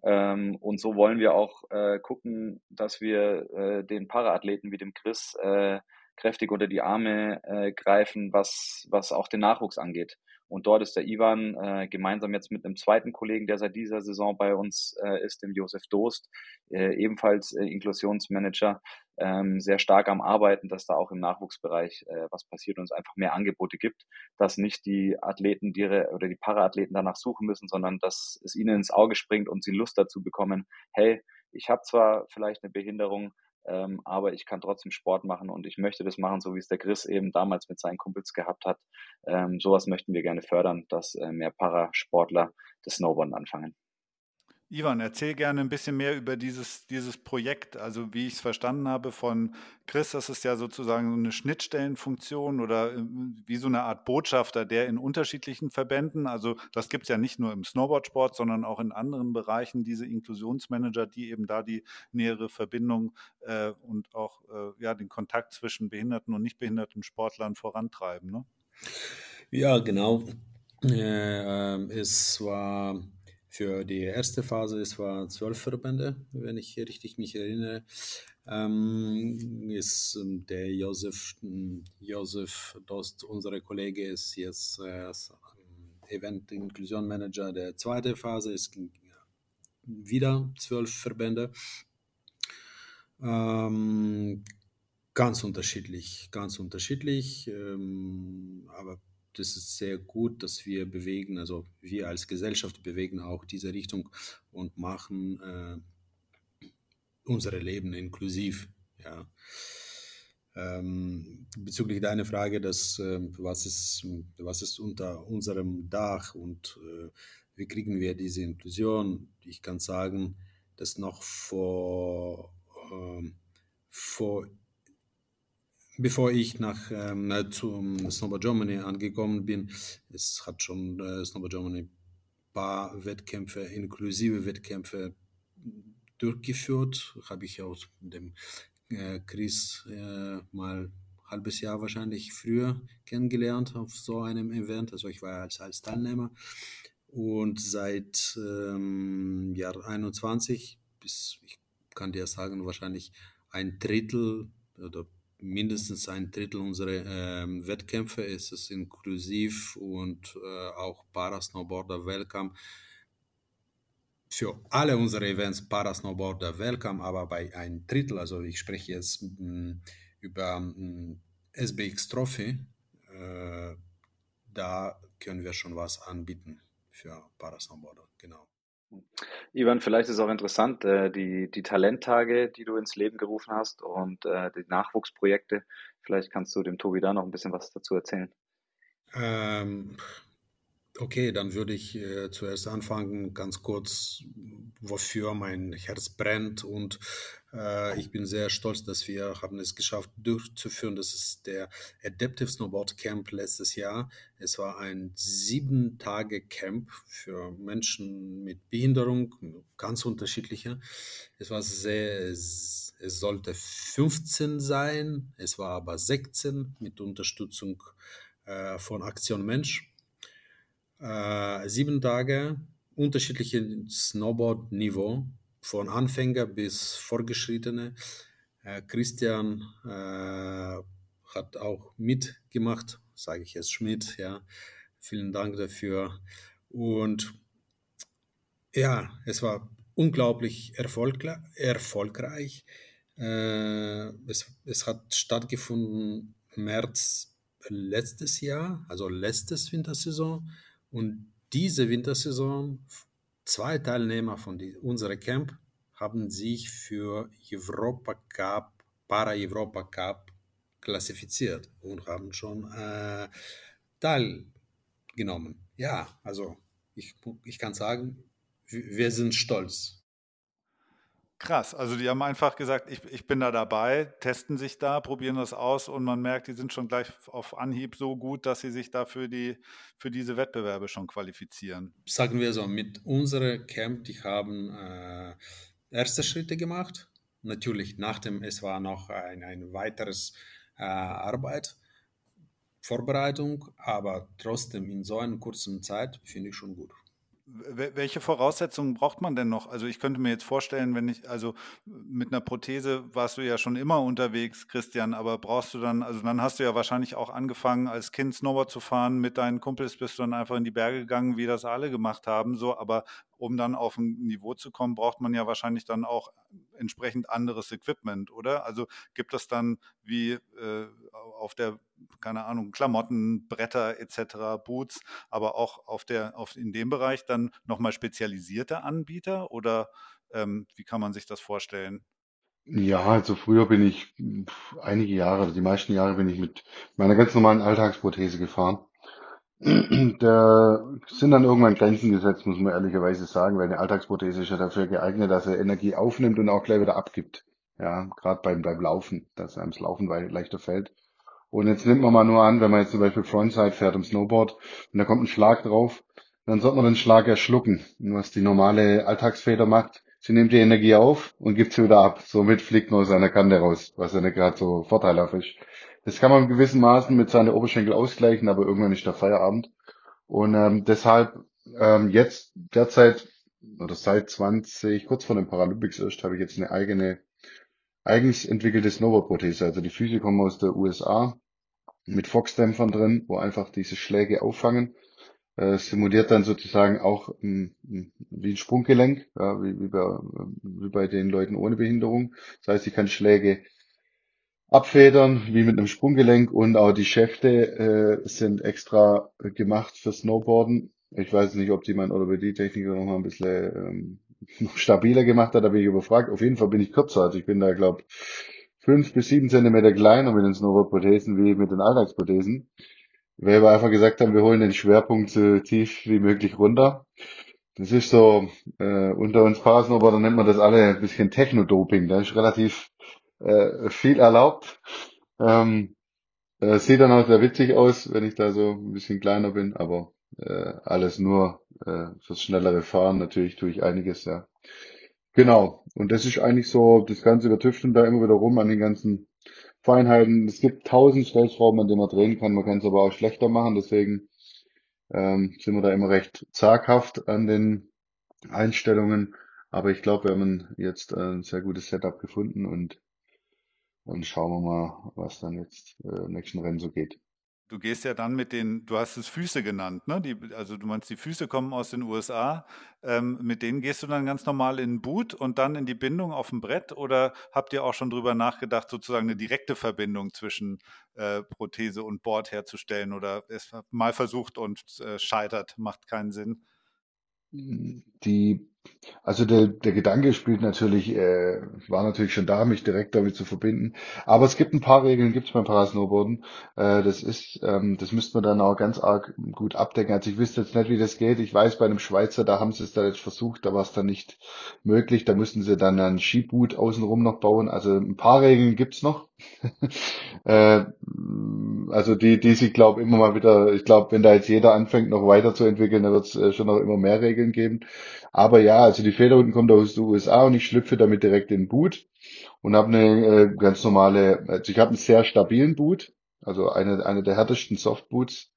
Ähm, und so wollen wir auch äh, gucken, dass wir äh, den Paraathleten wie dem Chris äh, kräftig unter die Arme äh, greifen, was, was auch den Nachwuchs angeht. Und dort ist der Ivan äh, gemeinsam jetzt mit einem zweiten Kollegen, der seit dieser Saison bei uns äh, ist, dem Josef Dost, äh, ebenfalls äh, Inklusionsmanager, ähm, sehr stark am Arbeiten, dass da auch im Nachwuchsbereich äh, was passiert und es einfach mehr Angebote gibt, dass nicht die Athleten die, oder die Paraathleten danach suchen müssen, sondern dass es ihnen ins Auge springt und sie Lust dazu bekommen, hey, ich habe zwar vielleicht eine Behinderung, ähm, aber ich kann trotzdem Sport machen und ich möchte das machen, so wie es der Chris eben damals mit seinen Kumpels gehabt hat. Ähm, sowas möchten wir gerne fördern, dass äh, mehr Parasportler das Snowboarden anfangen. Ivan, erzähl gerne ein bisschen mehr über dieses, dieses Projekt. Also wie ich es verstanden habe von Chris, das ist ja sozusagen so eine Schnittstellenfunktion oder äh, wie so eine Art Botschafter, der in unterschiedlichen Verbänden, also das gibt es ja nicht nur im Snowboardsport, sondern auch in anderen Bereichen, diese Inklusionsmanager, die eben da die nähere Verbindung äh, und auch äh, ja, den Kontakt zwischen behinderten und nicht behinderten Sportlern vorantreiben. Ne? Ja, genau. Äh, es war für die erste Phase, es waren zwölf Verbände, wenn ich richtig mich erinnere, ähm, ist ähm, der Josef, hm, Josef Dost, unser Kollege, ist jetzt äh, Event Inklusion Manager der zweiten Phase. Es ging wieder zwölf Verbände. Ähm, ganz unterschiedlich, ganz unterschiedlich, ähm, aber das ist sehr gut, dass wir bewegen, also wir als Gesellschaft bewegen auch diese Richtung und machen äh, unsere Leben inklusiv. Ja. Ähm, bezüglich deiner Frage, dass, äh, was, ist, was ist unter unserem Dach und äh, wie kriegen wir diese Inklusion? Ich kann sagen, dass noch vor, äh, vor bevor ich nach ähm, zum Snowboard Germany angekommen bin, es hat schon äh, Snowboard Germany ein paar Wettkämpfe, inklusive Wettkämpfe durchgeführt. Habe ich auch dem äh, Chris äh, mal halbes Jahr wahrscheinlich früher kennengelernt auf so einem Event. Also ich war als, als Teilnehmer. Und seit ähm, Jahr 21 bis, ich kann dir sagen, wahrscheinlich ein Drittel oder mindestens ein Drittel unserer ähm, Wettkämpfe ist es inklusiv und äh, auch Parasnowboarder Welcome. Für alle unsere Events Parasnowboarder Welcome, aber bei ein Drittel, also ich spreche jetzt mh, mm, über mh, mm, SBX Trophy, äh, da können wir schon was anbieten für Parasnowboarder, genau. Ivan, vielleicht ist auch interessant, äh, die, die Talenttage, die du ins Leben gerufen hast und äh, die Nachwuchsprojekte. Vielleicht kannst du dem Tobi da noch ein bisschen was dazu erzählen. Ähm, Okay, dann würde ich äh, zuerst anfangen, ganz kurz, wofür mein Herz brennt. Und äh, ich bin sehr stolz, dass wir haben es geschafft durchzuführen. Das ist der Adaptive Snowboard Camp letztes Jahr. Es war ein sieben Tage Camp für Menschen mit Behinderung, ganz unterschiedliche. Es war sehr, es sollte 15 sein, es war aber 16 mit Unterstützung äh, von Aktion Mensch äh, sieben Tage, unterschiedliches Snowboard-Niveau, von Anfänger bis Vorgeschrittene. Äh, Christian äh, hat auch mitgemacht, sage ich jetzt Schmidt, ja. Vielen Dank dafür. Und ja, es war unglaublich erfolgreich. Äh, es, es hat stattgefunden März letztes Jahr, also letztes Wintersaison. Und diese Wintersaison, zwei Teilnehmer von die, unserer Camp haben sich für Europa Cup, Para-Europa Cup klassifiziert und haben schon äh, teilgenommen. Ja, also ich, ich kann sagen, wir sind stolz Krass, also die haben einfach gesagt, ich, ich bin da dabei, testen sich da, probieren das aus und man merkt, die sind schon gleich auf Anhieb so gut, dass sie sich da für, die, für diese Wettbewerbe schon qualifizieren. Sagen wir so, mit unserem Camp, die haben äh, erste Schritte gemacht. Natürlich nach dem, es war noch ein, ein weiteres äh, Arbeit, Vorbereitung, aber trotzdem in so einer kurzen Zeit finde ich schon gut. Welche Voraussetzungen braucht man denn noch? Also ich könnte mir jetzt vorstellen, wenn ich, also mit einer Prothese warst du ja schon immer unterwegs, Christian, aber brauchst du dann, also dann hast du ja wahrscheinlich auch angefangen, als Kind Snowboard zu fahren, mit deinen Kumpels bist du dann einfach in die Berge gegangen, wie das alle gemacht haben, so, aber um dann auf ein Niveau zu kommen, braucht man ja wahrscheinlich dann auch entsprechend anderes Equipment, oder? Also gibt es dann wie äh, auf der, keine Ahnung, Klamotten, Bretter etc., Boots, aber auch auf der, auf, in dem Bereich dann nochmal spezialisierte Anbieter oder ähm, wie kann man sich das vorstellen? Ja, also früher bin ich einige Jahre, also die meisten Jahre bin ich mit meiner ganz normalen Alltagsprothese gefahren. Da sind dann irgendwann Grenzen gesetzt, muss man ehrlicherweise sagen, weil eine Alltagsprothese ist ja dafür geeignet, dass er Energie aufnimmt und auch gleich wieder abgibt. Ja, gerade beim, beim Laufen, dass einem das Laufen leichter fällt. Und jetzt nimmt man mal nur an, wenn man jetzt zum Beispiel Frontside fährt im Snowboard und da kommt ein Schlag drauf, dann sollte man den Schlag ja schlucken. Und was die normale Alltagsfeder macht, sie nimmt die Energie auf und gibt sie wieder ab. Somit fliegt man aus einer Kante raus, was ja nicht gerade so vorteilhaft ist. Das kann man in gewissen Maßen mit seinen Oberschenkel ausgleichen, aber irgendwann ist der Feierabend. Und ähm, deshalb ähm, jetzt derzeit oder seit 20, kurz vor den Paralympics erst, habe ich jetzt eine eigene, eigens entwickelte Snowboard-Prothese. Also die Füße kommen aus der USA mit Fox-Dämpfern drin, wo einfach diese Schläge auffangen. Äh, simuliert dann sozusagen auch ähm, wie ein Sprunggelenk, ja, wie, wie, bei, wie bei den Leuten ohne Behinderung. Das heißt, ich kann Schläge abfedern, wie mit einem Sprunggelenk und auch die Schäfte äh, sind extra gemacht für Snowboarden. Ich weiß nicht, ob die mein Orthopädie-Techniker noch mal ein bisschen ähm, stabiler gemacht hat, da bin ich überfragt. Auf jeden Fall bin ich kürzer, also ich bin da, glaube fünf bis sieben Zentimeter kleiner mit den Snowboard-Prothesen wie mit den Alltagsprothesen. Weil wir einfach gesagt haben, wir holen den Schwerpunkt so tief wie möglich runter. Das ist so, äh, unter uns Parasnowboarder nennt man das alle ein bisschen Techno-Doping. Da ist relativ äh, viel erlaubt. Ähm, äh, sieht dann auch sehr witzig aus, wenn ich da so ein bisschen kleiner bin, aber äh, alles nur äh, fürs schnellere Fahren. Natürlich tue ich einiges, ja. Genau. Und das ist eigentlich so, das Ganze, wir tüfteln da immer wieder rum an den ganzen Feinheiten. Es gibt tausend Stellschrauben, an denen man drehen kann. Man kann es aber auch schlechter machen. Deswegen ähm, sind wir da immer recht zaghaft an den Einstellungen. Aber ich glaube, wir haben jetzt ein sehr gutes Setup gefunden und und schauen wir mal, was dann jetzt äh, im nächsten Rennen so geht. Du gehst ja dann mit den, du hast es Füße genannt, ne? Die, also du meinst, die Füße kommen aus den USA. Ähm, mit denen gehst du dann ganz normal in den Boot und dann in die Bindung auf dem Brett oder habt ihr auch schon drüber nachgedacht, sozusagen eine direkte Verbindung zwischen äh, Prothese und Board herzustellen oder es mal versucht und äh, scheitert, macht keinen Sinn? Die also der, der Gedanke spielt natürlich, äh, war natürlich schon da, mich direkt damit zu verbinden. Aber es gibt ein paar Regeln, gibt es beim Parasnowboarden. Äh, das ist, ähm, das müsste man dann auch ganz arg gut abdecken. Also ich wüsste jetzt nicht, wie das geht. Ich weiß, bei einem Schweizer, da haben sie es da jetzt versucht, da war es dann nicht möglich. Da mussten sie dann ein Skiboot außenrum noch bauen. Also ein paar Regeln gibt's noch. äh, also die, die sich, glaube immer mal wieder, ich glaube, wenn da jetzt jeder anfängt, noch weiterzuentwickeln, dann wird es äh, schon noch immer mehr Regeln geben. Aber ja, also die Feder unten kommt aus den USA und ich schlüpfe damit direkt in den Boot und habe eine äh, ganz normale, also ich habe einen sehr stabilen Boot, also eine, eine der härtesten Softboots,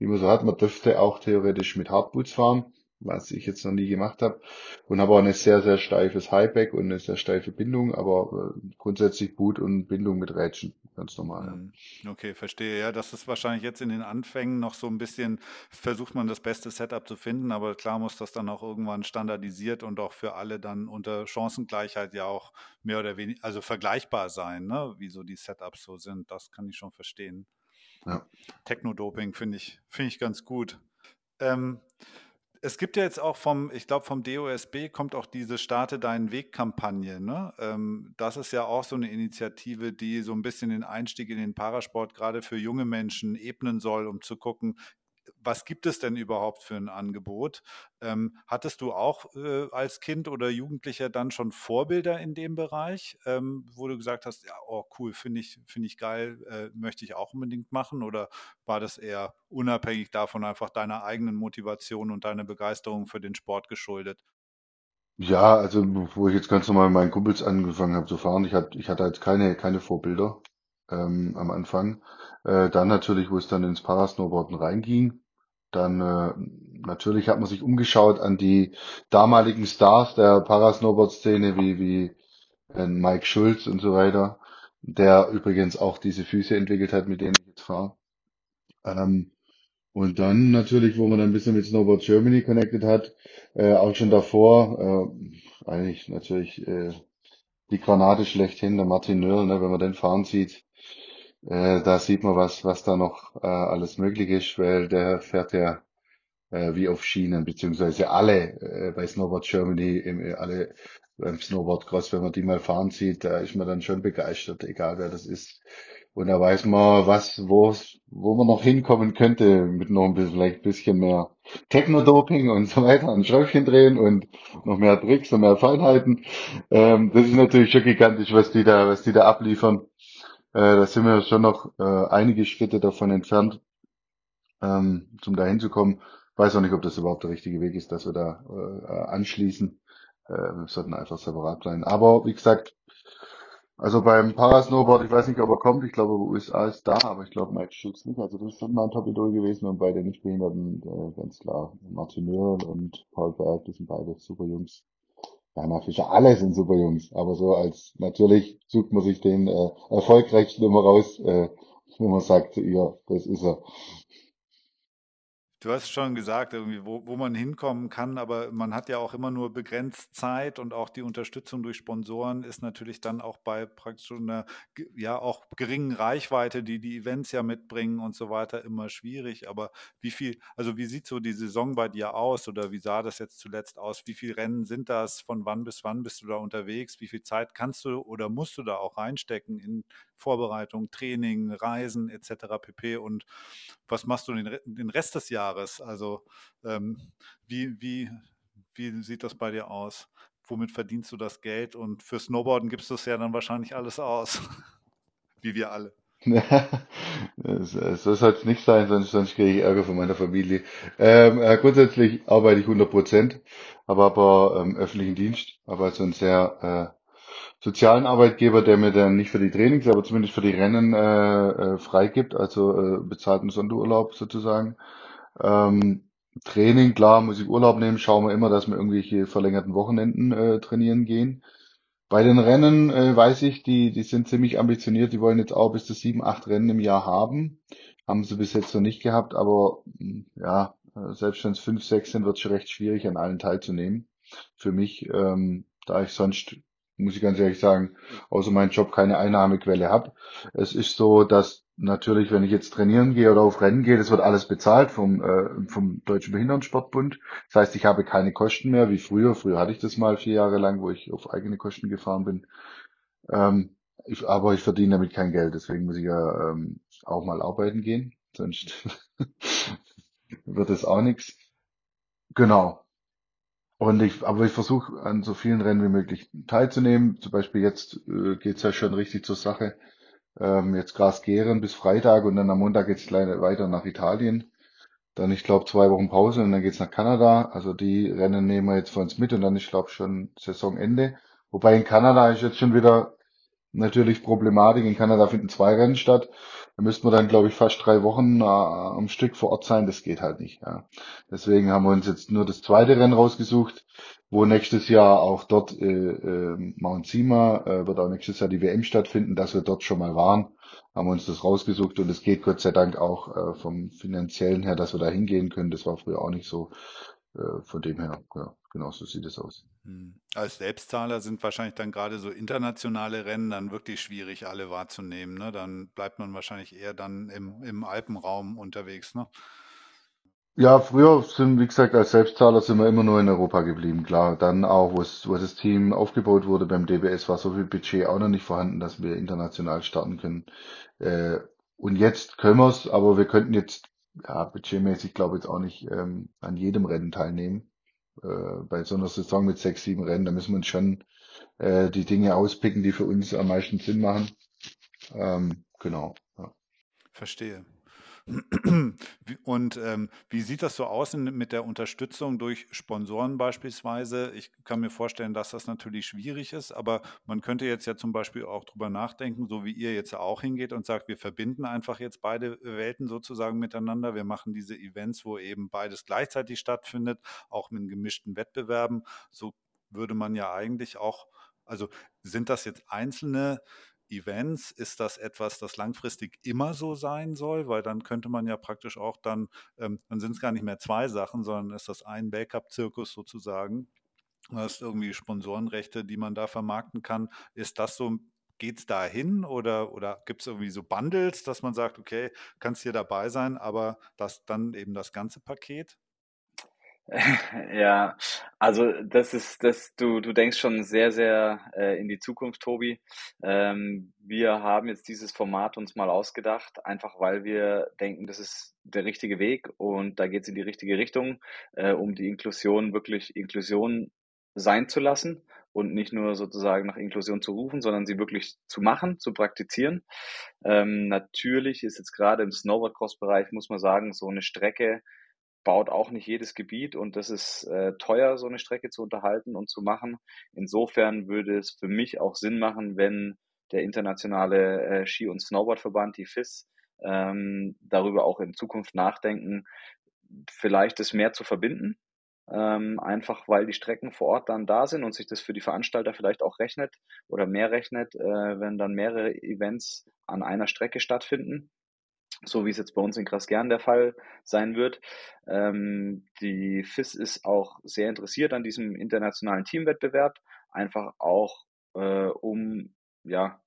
die man so hat. Man dürfte auch theoretisch mit Hardboots fahren was ich jetzt noch nie gemacht habe. Und habe auch ein sehr, sehr steifes Highback und eine sehr steife Bindung, aber äh, grundsätzlich Boot und Bindung mit Rädchen, ganz normal. Mhm. Okay, verstehe. Ja, das ist wahrscheinlich jetzt in den Anfängen noch so ein bisschen, versucht man das beste Setup zu finden, aber klar muss das dann auch irgendwann standardisiert und auch für alle dann unter Chancengleichheit ja auch mehr oder weniger, also vergleichbar sein, ne? wie so die Setups so sind. Das kann ich schon verstehen. Ja. Techno-Doping finde ich, finde ich ganz gut. Ähm, es gibt ja jetzt auch vom, ich glaube, vom DOSB kommt auch diese Starte deinen Weg-Kampagne. Ne? Ähm, das ist ja auch so eine Initiative, die so ein bisschen den Einstieg in den Parasport gerade für junge Menschen ebnen soll, um zu gucken, was gibt es denn überhaupt für ein Angebot? Ähm, hattest du auch äh, als Kind oder Jugendlicher dann schon Vorbilder in dem Bereich, ähm, wo du gesagt hast, ja, oh cool, finde ich, finde ich geil, äh, möchte ich auch unbedingt machen? Oder war das eher unabhängig davon einfach deiner eigenen Motivation und deiner Begeisterung für den Sport geschuldet? Ja, also wo ich jetzt ganz normal mit meinen Kumpels angefangen habe zu fahren, ich hatte, ich hatte jetzt keine, keine Vorbilder ähm, am Anfang. Äh, dann natürlich, wo es dann ins Parasnowboarden reinging, dann äh, natürlich hat man sich umgeschaut an die damaligen Stars der Parasnowboard-Szene wie, wie äh, Mike Schulz und so weiter, der übrigens auch diese Füße entwickelt hat, mit denen ich jetzt fahre. Ähm, und dann natürlich, wo man dann ein bisschen mit Snowboard Germany connected hat, äh, auch schon davor, äh, eigentlich natürlich äh, die Granate schlechthin, der Martin Nöll, ne, wenn man den fahren sieht, äh, da sieht man was, was da noch äh, alles möglich ist, weil der fährt ja äh, wie auf Schienen, beziehungsweise alle äh, bei Snowboard Germany, im, äh, alle beim Snowboard Cross, wenn man die mal fahren sieht, da ist man dann schon begeistert, egal wer das ist. Und da weiß man, was, wo, wo man noch hinkommen könnte, mit noch ein bisschen, vielleicht ein bisschen mehr Techno-Doping und so weiter, ein Schräubchen drehen und noch mehr Tricks und mehr Feinheiten. Ähm, das ist natürlich schon gigantisch, was die da, was die da abliefern. Äh, da sind wir schon noch äh, einige Schritte davon entfernt, ähm, zum dahin zu kommen. Weiß auch nicht, ob das überhaupt der richtige Weg ist, dass wir da äh, anschließen. Äh, wir sollten einfach separat sein. Aber wie gesagt, also beim Parasnowboard, ich weiß nicht, ob er kommt. Ich glaube, USA ist da, aber ich glaube, Mike Schutz nicht. Also das ist schon mal ein Top-Idol gewesen und bei den Nichtbehinderten äh, ganz klar Martin Nöhrl und Paul Berg, die sind beide super Jungs. Jana Fischer, alle sind super Jungs, aber so als natürlich sucht man sich den äh, erfolgreichsten immer raus, äh, wo man sagt, ja, das ist er. Du hast schon gesagt, irgendwie, wo, wo man hinkommen kann, aber man hat ja auch immer nur begrenzt Zeit und auch die Unterstützung durch Sponsoren ist natürlich dann auch bei praktisch einer ja auch geringen Reichweite, die die Events ja mitbringen und so weiter, immer schwierig. Aber wie viel, also wie sieht so die Saison bei dir aus oder wie sah das jetzt zuletzt aus? Wie viele Rennen sind das? Von wann bis wann bist du da unterwegs? Wie viel Zeit kannst du oder musst du da auch reinstecken in Vorbereitung, Training, Reisen etc. pp. Und was machst du den, den Rest des Jahres? Also ähm, wie, wie, wie sieht das bei dir aus? Womit verdienst du das Geld? Und für Snowboarden gibst du es ja dann wahrscheinlich alles aus, wie wir alle. so soll es nicht sein, sonst, sonst kriege ich Ärger von meiner Familie. Ähm, äh, grundsätzlich arbeite ich 100 Prozent, habe aber ähm, öffentlichen Dienst, aber also ein sehr äh, sozialen Arbeitgeber, der mir dann nicht für die Trainings, aber zumindest für die Rennen äh, äh, freigibt, also äh, bezahlten Sonderurlaub sozusagen. Ähm, Training, klar, muss ich Urlaub nehmen, schauen wir immer, dass wir irgendwelche verlängerten Wochenenden äh, trainieren gehen. Bei den Rennen äh, weiß ich, die, die sind ziemlich ambitioniert, die wollen jetzt auch bis zu sieben, acht Rennen im Jahr haben. Haben sie bis jetzt noch nicht gehabt, aber hm, ja, selbst wenn es fünf, sechs sind, wird es schon recht schwierig, an allen teilzunehmen. Für mich, ähm, da ich sonst muss ich ganz ehrlich sagen, außer meinem Job keine Einnahmequelle habe. Es ist so, dass natürlich, wenn ich jetzt trainieren gehe oder auf Rennen gehe, das wird alles bezahlt vom, äh, vom Deutschen Behindertensportbund. Das heißt, ich habe keine Kosten mehr, wie früher. Früher hatte ich das mal vier Jahre lang, wo ich auf eigene Kosten gefahren bin. Ähm, ich, aber ich verdiene damit kein Geld, deswegen muss ich ja ähm, auch mal arbeiten gehen. Sonst wird es auch nichts. Genau. Und ich, aber ich versuche an so vielen Rennen wie möglich teilzunehmen. Zum Beispiel jetzt äh, geht's ja schon richtig zur Sache. Ähm, jetzt Gras Geren bis Freitag und dann am Montag geht's gleich weiter nach Italien. Dann, ich glaube, zwei Wochen Pause und dann geht's nach Kanada. Also die Rennen nehmen wir jetzt für uns mit und dann, ich glaube, schon Saisonende. Wobei in Kanada ist jetzt schon wieder natürlich Problematik. In Kanada finden zwei Rennen statt. Da müssten wir dann, glaube ich, fast drei Wochen äh, am Stück vor Ort sein. Das geht halt nicht. Ja. Deswegen haben wir uns jetzt nur das zweite Rennen rausgesucht, wo nächstes Jahr auch dort äh, äh, Mount Sima äh, wird auch nächstes Jahr die WM stattfinden, dass wir dort schon mal waren. Haben uns das rausgesucht und es geht Gott sei Dank auch äh, vom finanziellen her, dass wir da hingehen können. Das war früher auch nicht so. Äh, von dem her, ja, genau so sieht es aus. Hm. Als Selbstzahler sind wahrscheinlich dann gerade so internationale Rennen dann wirklich schwierig, alle wahrzunehmen. Ne? Dann bleibt man wahrscheinlich eher dann im, im Alpenraum unterwegs. Ne? Ja, früher sind, wie gesagt, als Selbstzahler sind wir immer nur in Europa geblieben, klar. Dann auch, wo es, wo das Team aufgebaut wurde beim DBS, war so viel Budget auch noch nicht vorhanden, dass wir international starten können. Äh, und jetzt können wir es, aber wir könnten jetzt ja, budgetmäßig glaube ich jetzt auch nicht ähm, an jedem Rennen teilnehmen. Äh, bei so einer Saison mit sechs, sieben Rennen, da müssen wir uns schon äh, die Dinge auspicken, die für uns am meisten Sinn machen. Ähm, genau. Ja. Verstehe. Und ähm, wie sieht das so aus mit der Unterstützung durch Sponsoren beispielsweise? Ich kann mir vorstellen, dass das natürlich schwierig ist, aber man könnte jetzt ja zum Beispiel auch drüber nachdenken, so wie ihr jetzt auch hingeht und sagt, wir verbinden einfach jetzt beide Welten sozusagen miteinander. Wir machen diese Events, wo eben beides gleichzeitig stattfindet, auch mit gemischten Wettbewerben. So würde man ja eigentlich auch, also sind das jetzt einzelne Events, ist das etwas, das langfristig immer so sein soll? Weil dann könnte man ja praktisch auch dann, ähm, dann sind es gar nicht mehr zwei Sachen, sondern ist das ein Backup-Zirkus sozusagen. Du hast irgendwie Sponsorenrechte, die man da vermarkten kann. Ist das so geht es dahin oder, oder gibt es irgendwie so Bundles, dass man sagt, okay, kannst hier dabei sein, aber das dann eben das ganze Paket? Ja, also das ist, das, du, du denkst schon sehr, sehr äh, in die Zukunft, Tobi. Ähm, wir haben jetzt dieses Format uns mal ausgedacht, einfach weil wir denken, das ist der richtige Weg und da geht es in die richtige Richtung, äh, um die Inklusion wirklich Inklusion sein zu lassen und nicht nur sozusagen nach Inklusion zu rufen, sondern sie wirklich zu machen, zu praktizieren. Ähm, natürlich ist jetzt gerade im Snowboard-Cross-Bereich, muss man sagen, so eine Strecke, baut auch nicht jedes Gebiet und das ist äh, teuer, so eine Strecke zu unterhalten und zu machen. Insofern würde es für mich auch Sinn machen, wenn der internationale äh, Ski- und Snowboardverband, die FIS, ähm, darüber auch in Zukunft nachdenken, vielleicht das mehr zu verbinden. Ähm, einfach weil die Strecken vor Ort dann da sind und sich das für die Veranstalter vielleicht auch rechnet oder mehr rechnet, äh, wenn dann mehrere Events an einer Strecke stattfinden so wie es jetzt bei uns in Grasgern der Fall sein wird. Ähm, die FIS ist auch sehr interessiert an diesem internationalen Teamwettbewerb, einfach auch äh, um ja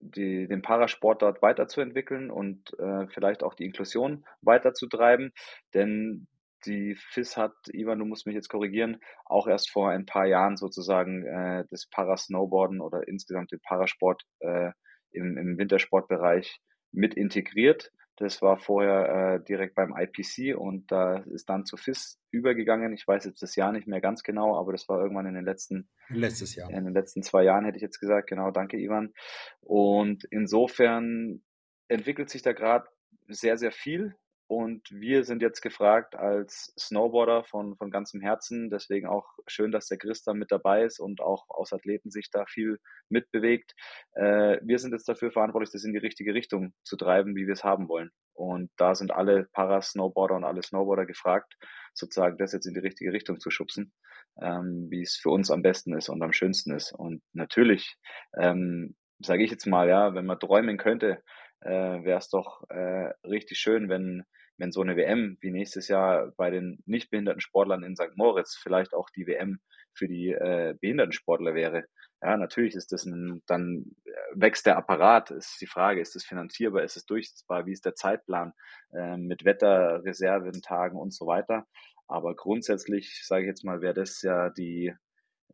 die, den Parasport dort weiterzuentwickeln und äh, vielleicht auch die Inklusion weiterzutreiben, denn die FIS hat, Ivan, du musst mich jetzt korrigieren, auch erst vor ein paar Jahren sozusagen äh, das Parasnowboarden oder insgesamt den Parasport äh, im, im Wintersportbereich mit integriert. Das war vorher äh, direkt beim IPC und da ist dann zu FIS übergegangen. Ich weiß jetzt das Jahr nicht mehr ganz genau, aber das war irgendwann in den letzten letztes Jahr. In den letzten zwei Jahren hätte ich jetzt gesagt. Genau, danke Ivan. Und insofern entwickelt sich da gerade sehr, sehr viel. Und wir sind jetzt gefragt als Snowboarder von, von ganzem Herzen. Deswegen auch schön, dass der Chris da mit dabei ist und auch aus Athletensicht da viel mitbewegt. Äh, wir sind jetzt dafür verantwortlich, das in die richtige Richtung zu treiben, wie wir es haben wollen. Und da sind alle Parasnowboarder und alle Snowboarder gefragt, sozusagen das jetzt in die richtige Richtung zu schubsen, ähm, wie es für uns am besten ist und am schönsten ist. Und natürlich, ähm, sage ich jetzt mal, ja, wenn man träumen könnte, äh, wäre es doch äh, richtig schön, wenn wenn so eine WM wie nächstes Jahr bei den nicht behinderten Sportlern in St. Moritz vielleicht auch die WM für die äh, behinderten Sportler wäre. Ja, natürlich ist das ein, dann äh, wächst der Apparat, ist die Frage, ist es finanzierbar, ist es durchsetzbar, wie ist der Zeitplan äh, mit Wetterreserventagen und so weiter. Aber grundsätzlich, sage ich jetzt mal, wäre das ja die,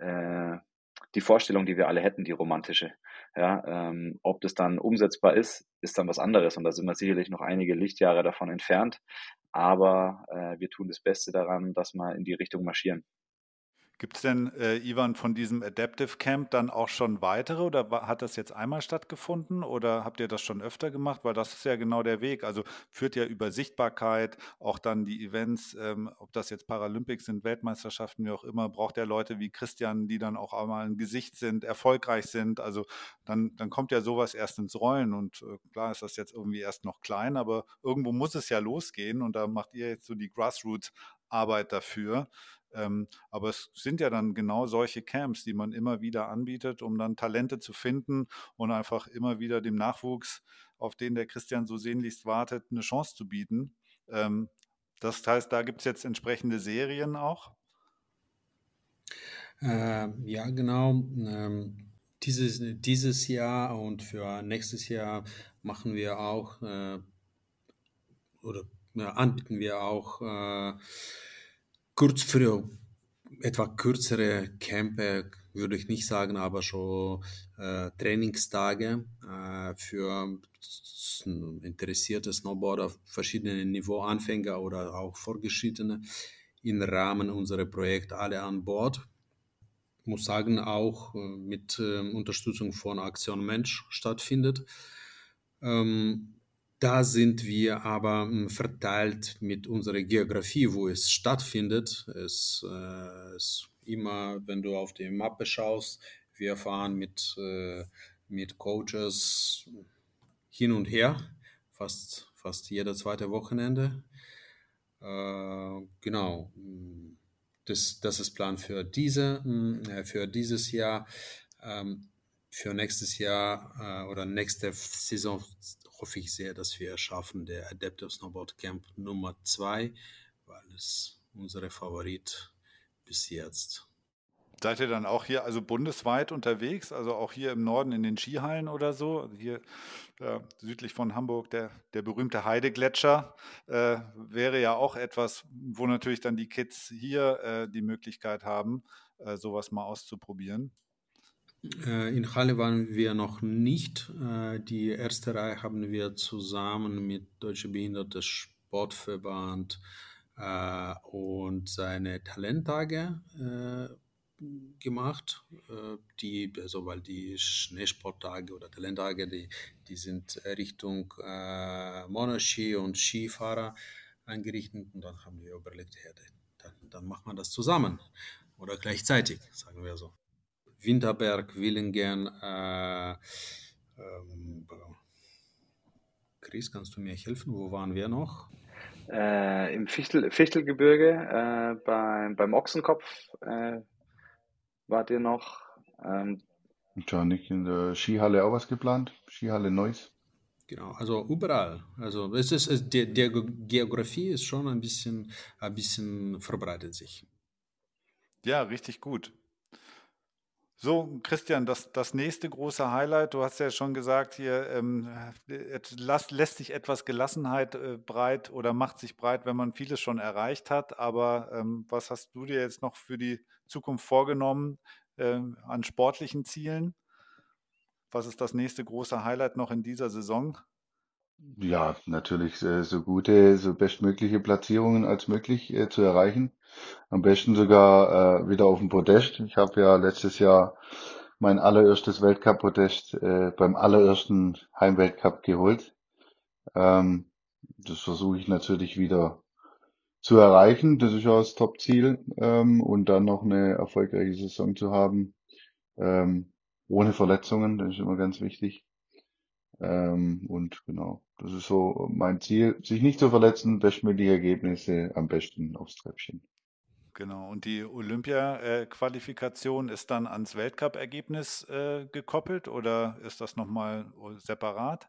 äh, die Vorstellung, die wir alle hätten, die romantische. Ja, ähm, ob das dann umsetzbar ist, ist dann was anderes. Und da sind wir sicherlich noch einige Lichtjahre davon entfernt. Aber äh, wir tun das Beste daran, dass wir in die Richtung marschieren. Gibt es denn, äh, Ivan, von diesem Adaptive Camp dann auch schon weitere oder hat das jetzt einmal stattgefunden oder habt ihr das schon öfter gemacht? Weil das ist ja genau der Weg. Also führt ja über Sichtbarkeit, auch dann die Events, ähm, ob das jetzt Paralympics sind, Weltmeisterschaften, wie auch immer, braucht er Leute wie Christian, die dann auch einmal ein Gesicht sind, erfolgreich sind. Also dann, dann kommt ja sowas erst ins Rollen und äh, klar ist das jetzt irgendwie erst noch klein, aber irgendwo muss es ja losgehen und da macht ihr jetzt so die Grassroots-Arbeit dafür. Ähm, aber es sind ja dann genau solche Camps, die man immer wieder anbietet, um dann Talente zu finden und einfach immer wieder dem Nachwuchs, auf den der Christian so sehnlichst wartet, eine Chance zu bieten. Ähm, das heißt, da gibt es jetzt entsprechende Serien auch. Äh, ja, genau. Ähm, dieses, dieses Jahr und für nächstes Jahr machen wir auch äh, oder äh, anbieten wir auch äh, kurz für etwa kürzere Campe würde ich nicht sagen, aber schon äh, Trainingstage äh, für interessierte Snowboarder, verschiedene Niveau, Anfänger oder auch Vorgeschrittene im Rahmen unserer Projekte alle an Bord. Ich muss sagen, auch äh, mit äh, Unterstützung von Aktion Mensch stattfindet. Ähm, Da sind wir aber hm, verteilt mit unserer Geografie, wo es stattfindet. Es ist immer, wenn du auf die Mappe schaust, wir fahren mit, äh, mit Coaches hin und her, fast, fast jeder zweite Wochenende. Äh, genau. Das, das ist Plan für, diese, äh, für dieses Jahr. Für nächstes Jahr äh, oder nächste Saison hoffe ich sehr, dass wir schaffen, der Adaptive Snowboard Camp Nummer 2, weil es unsere Favorit bis jetzt. Seid ihr dann auch hier, also bundesweit unterwegs, also auch hier im Norden in den Skihallen oder so? Also hier äh, südlich von Hamburg, der, der berühmte Heidegletscher äh, wäre ja auch etwas, wo natürlich dann die Kids hier äh, die Möglichkeit haben, äh, sowas mal auszuprobieren. Äh, in Halle waren wir noch nicht. Äh, die erste Reihe haben wir zusammen mit Deutsche Behinderte Sportverband und seine Talenttage gemacht, äh, die, also weil die Schneesporttage oder Talenttage, die, die sind Richtung äh, Monoski und Skifahrer eingerichtet und dann haben wir überlegt, dann, dann macht man das zusammen oder gleichzeitig, sagen wir so. Winterberg, Willingen, äh, ähm, Chris, kannst du mir helfen? Wo waren wir noch? Äh, Im Fichtel, Fichtelgebirge äh, beim, beim Ochsenkopf äh, wart ihr noch? Ähm, Janik, in der Skihalle auch was geplant? Skihalle Neuss? Genau, also überall. Also es ist, es, der, der Geografie ist schon ein bisschen, ein bisschen verbreitet sich. Ja, richtig gut. So, Christian, das, das nächste große Highlight, du hast ja schon gesagt, hier ähm, lässt, lässt sich etwas Gelassenheit äh, breit oder macht sich breit, wenn man vieles schon erreicht hat. Aber ähm, was hast du dir jetzt noch für die Zukunft vorgenommen äh, an sportlichen Zielen? Was ist das nächste große Highlight noch in dieser Saison? Ja, natürlich äh, so gute, so bestmögliche Platzierungen als möglich äh, zu erreichen. Am besten sogar äh, wieder auf dem Podest. Ich habe ja letztes Jahr mein allererstes Weltcup-Podest äh, beim allerersten Heimweltcup geholt. Ähm, das versuche ich natürlich wieder zu erreichen. Das ist ja das Top-Ziel. Ähm, und dann noch eine erfolgreiche Saison zu haben. Ähm, ohne Verletzungen, das ist immer ganz wichtig. Ähm, und genau, das ist so mein Ziel, sich nicht zu verletzen, bestmögliche Ergebnisse am besten aufs Treppchen. Genau, und die Olympia-Qualifikation ist dann ans Weltcup-Ergebnis äh, gekoppelt oder ist das nochmal separat?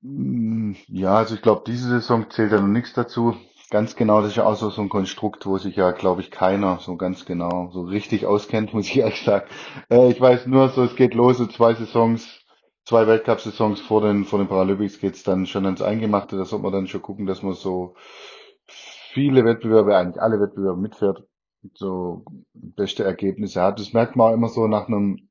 Hm, ja, also ich glaube, diese Saison zählt ja noch nichts dazu. Ganz genau, das ist ja auch so, so ein Konstrukt, wo sich ja, glaube ich, keiner so ganz genau so richtig auskennt, muss ich ehrlich sagen. Äh, ich weiß nur, so es geht los, so zwei Saisons, zwei Weltcup-Saisons vor den, vor den Paralympics geht's dann schon ans Eingemachte. Da sollte man dann schon gucken, dass man so viele Wettbewerbe, eigentlich alle Wettbewerbe mitfährt, so beste Ergebnisse hat. Das merkt man auch immer so nach einem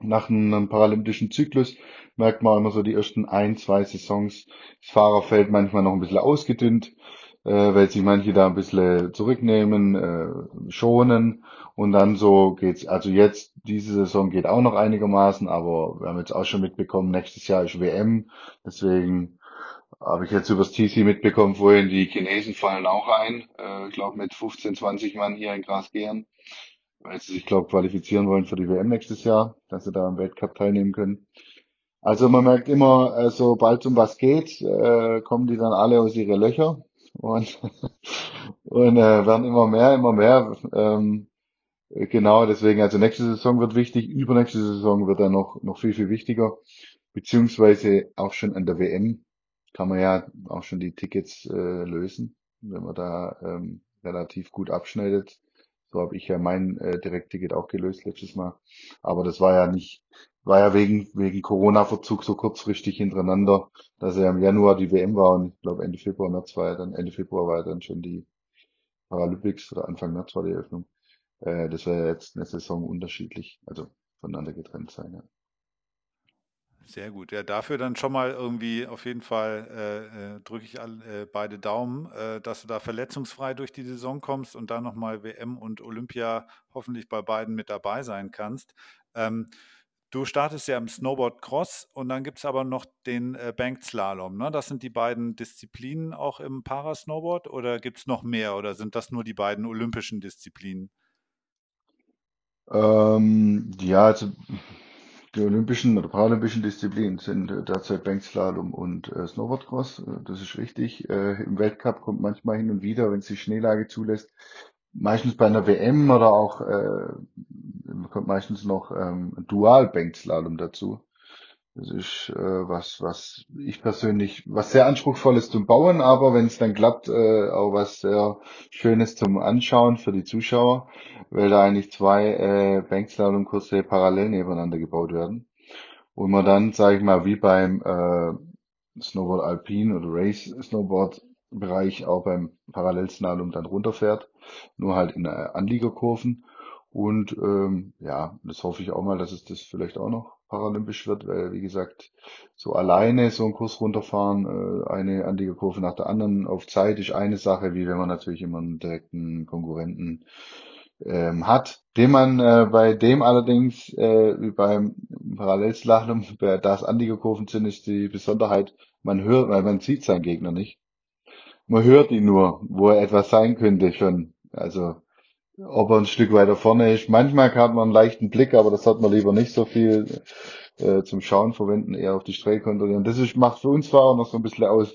nach einem paralympischen Zyklus merkt man immer so die ersten ein, zwei Saisons. Das Fahrerfeld manchmal noch ein bisschen ausgedünnt äh, weil sich manche da ein bisschen zurücknehmen, äh, schonen und dann so geht's, also jetzt, diese Saison geht auch noch einigermaßen, aber wir haben jetzt auch schon mitbekommen, nächstes Jahr ist WM, deswegen habe ich jetzt übers TC mitbekommen, vorhin die Chinesen fallen auch ein, äh, ich glaube mit 15, 20 Mann hier in Grasgären, weil sie sich, glaube qualifizieren wollen für die WM nächstes Jahr, dass sie da am Weltcup teilnehmen können. Also man merkt immer, äh, sobald um was geht, äh, kommen die dann alle aus ihre Löcher und, und äh, werden immer mehr, immer mehr. Ähm, genau, deswegen, also nächste Saison wird wichtig, übernächste Saison wird dann noch, noch viel, viel wichtiger, beziehungsweise auch schon an der WM kann man ja auch schon die Tickets äh, lösen, wenn man da ähm, relativ gut abschneidet. So habe ich ja mein äh, Direktticket auch gelöst letztes Mal. Aber das war ja nicht, war ja wegen, wegen Corona-Verzug so kurzfristig hintereinander, dass er im Januar die WM war und ich glaube Ende Februar, März war ja dann, Ende Februar war ja dann schon die Paralympics oder Anfang März war die Eröffnung. Äh, das wäre jetzt eine Saison unterschiedlich, also voneinander getrennt sein, ja. Sehr gut. Ja, dafür dann schon mal irgendwie auf jeden Fall äh, äh, drücke ich all, äh, beide Daumen, äh, dass du da verletzungsfrei durch die Saison kommst und dann nochmal WM und Olympia hoffentlich bei beiden mit dabei sein kannst. Ähm, Du startest ja im Snowboard Cross und dann gibt es aber noch den äh, Banked Slalom. Ne? Das sind die beiden Disziplinen auch im Parasnowboard oder gibt es noch mehr oder sind das nur die beiden olympischen Disziplinen? Ähm, ja, also die olympischen oder paralympischen Disziplinen sind äh, derzeit Bankslalom und äh, Snowboardcross. Äh, das ist richtig. Äh, Im Weltcup kommt manchmal hin und wieder, wenn es die Schneelage zulässt, meistens bei einer WM oder auch äh, kommt meistens noch ähm, Dual Bankslalom dazu. Das ist äh, was, was ich persönlich, was sehr anspruchsvolles zum Bauen, aber wenn es dann klappt, äh, auch was sehr Schönes zum Anschauen für die Zuschauer, weil da eigentlich zwei äh, Bankslalom-Kurse parallel nebeneinander gebaut werden. Und man dann, sage ich mal, wie beim äh, Snowboard Alpine oder Race Snowboard Bereich auch beim Parallelslalom dann runterfährt, nur halt in äh, Anliegerkurven. Und ähm, ja, das hoffe ich auch mal, dass es das vielleicht auch noch paralympisch wird, weil wie gesagt, so alleine so einen Kurs runterfahren, äh, eine Anliegerkurve nach der anderen auf Zeit ist eine Sache, wie wenn man natürlich immer einen direkten Konkurrenten ähm, hat, den man äh, bei dem allerdings äh, wie beim Parallelslalom, da es Anliegerkurven sind, ist die Besonderheit, man hört, weil man sieht seinen Gegner nicht. Man hört ihn nur, wo er etwas sein könnte schon. Also ob er ein Stück weiter vorne ist. Manchmal hat man einen leichten Blick, aber das hat man lieber nicht so viel äh, zum Schauen verwenden, eher auf die Strecke kontrollieren. Das ist, macht für uns Fahrer noch so ein bisschen aus.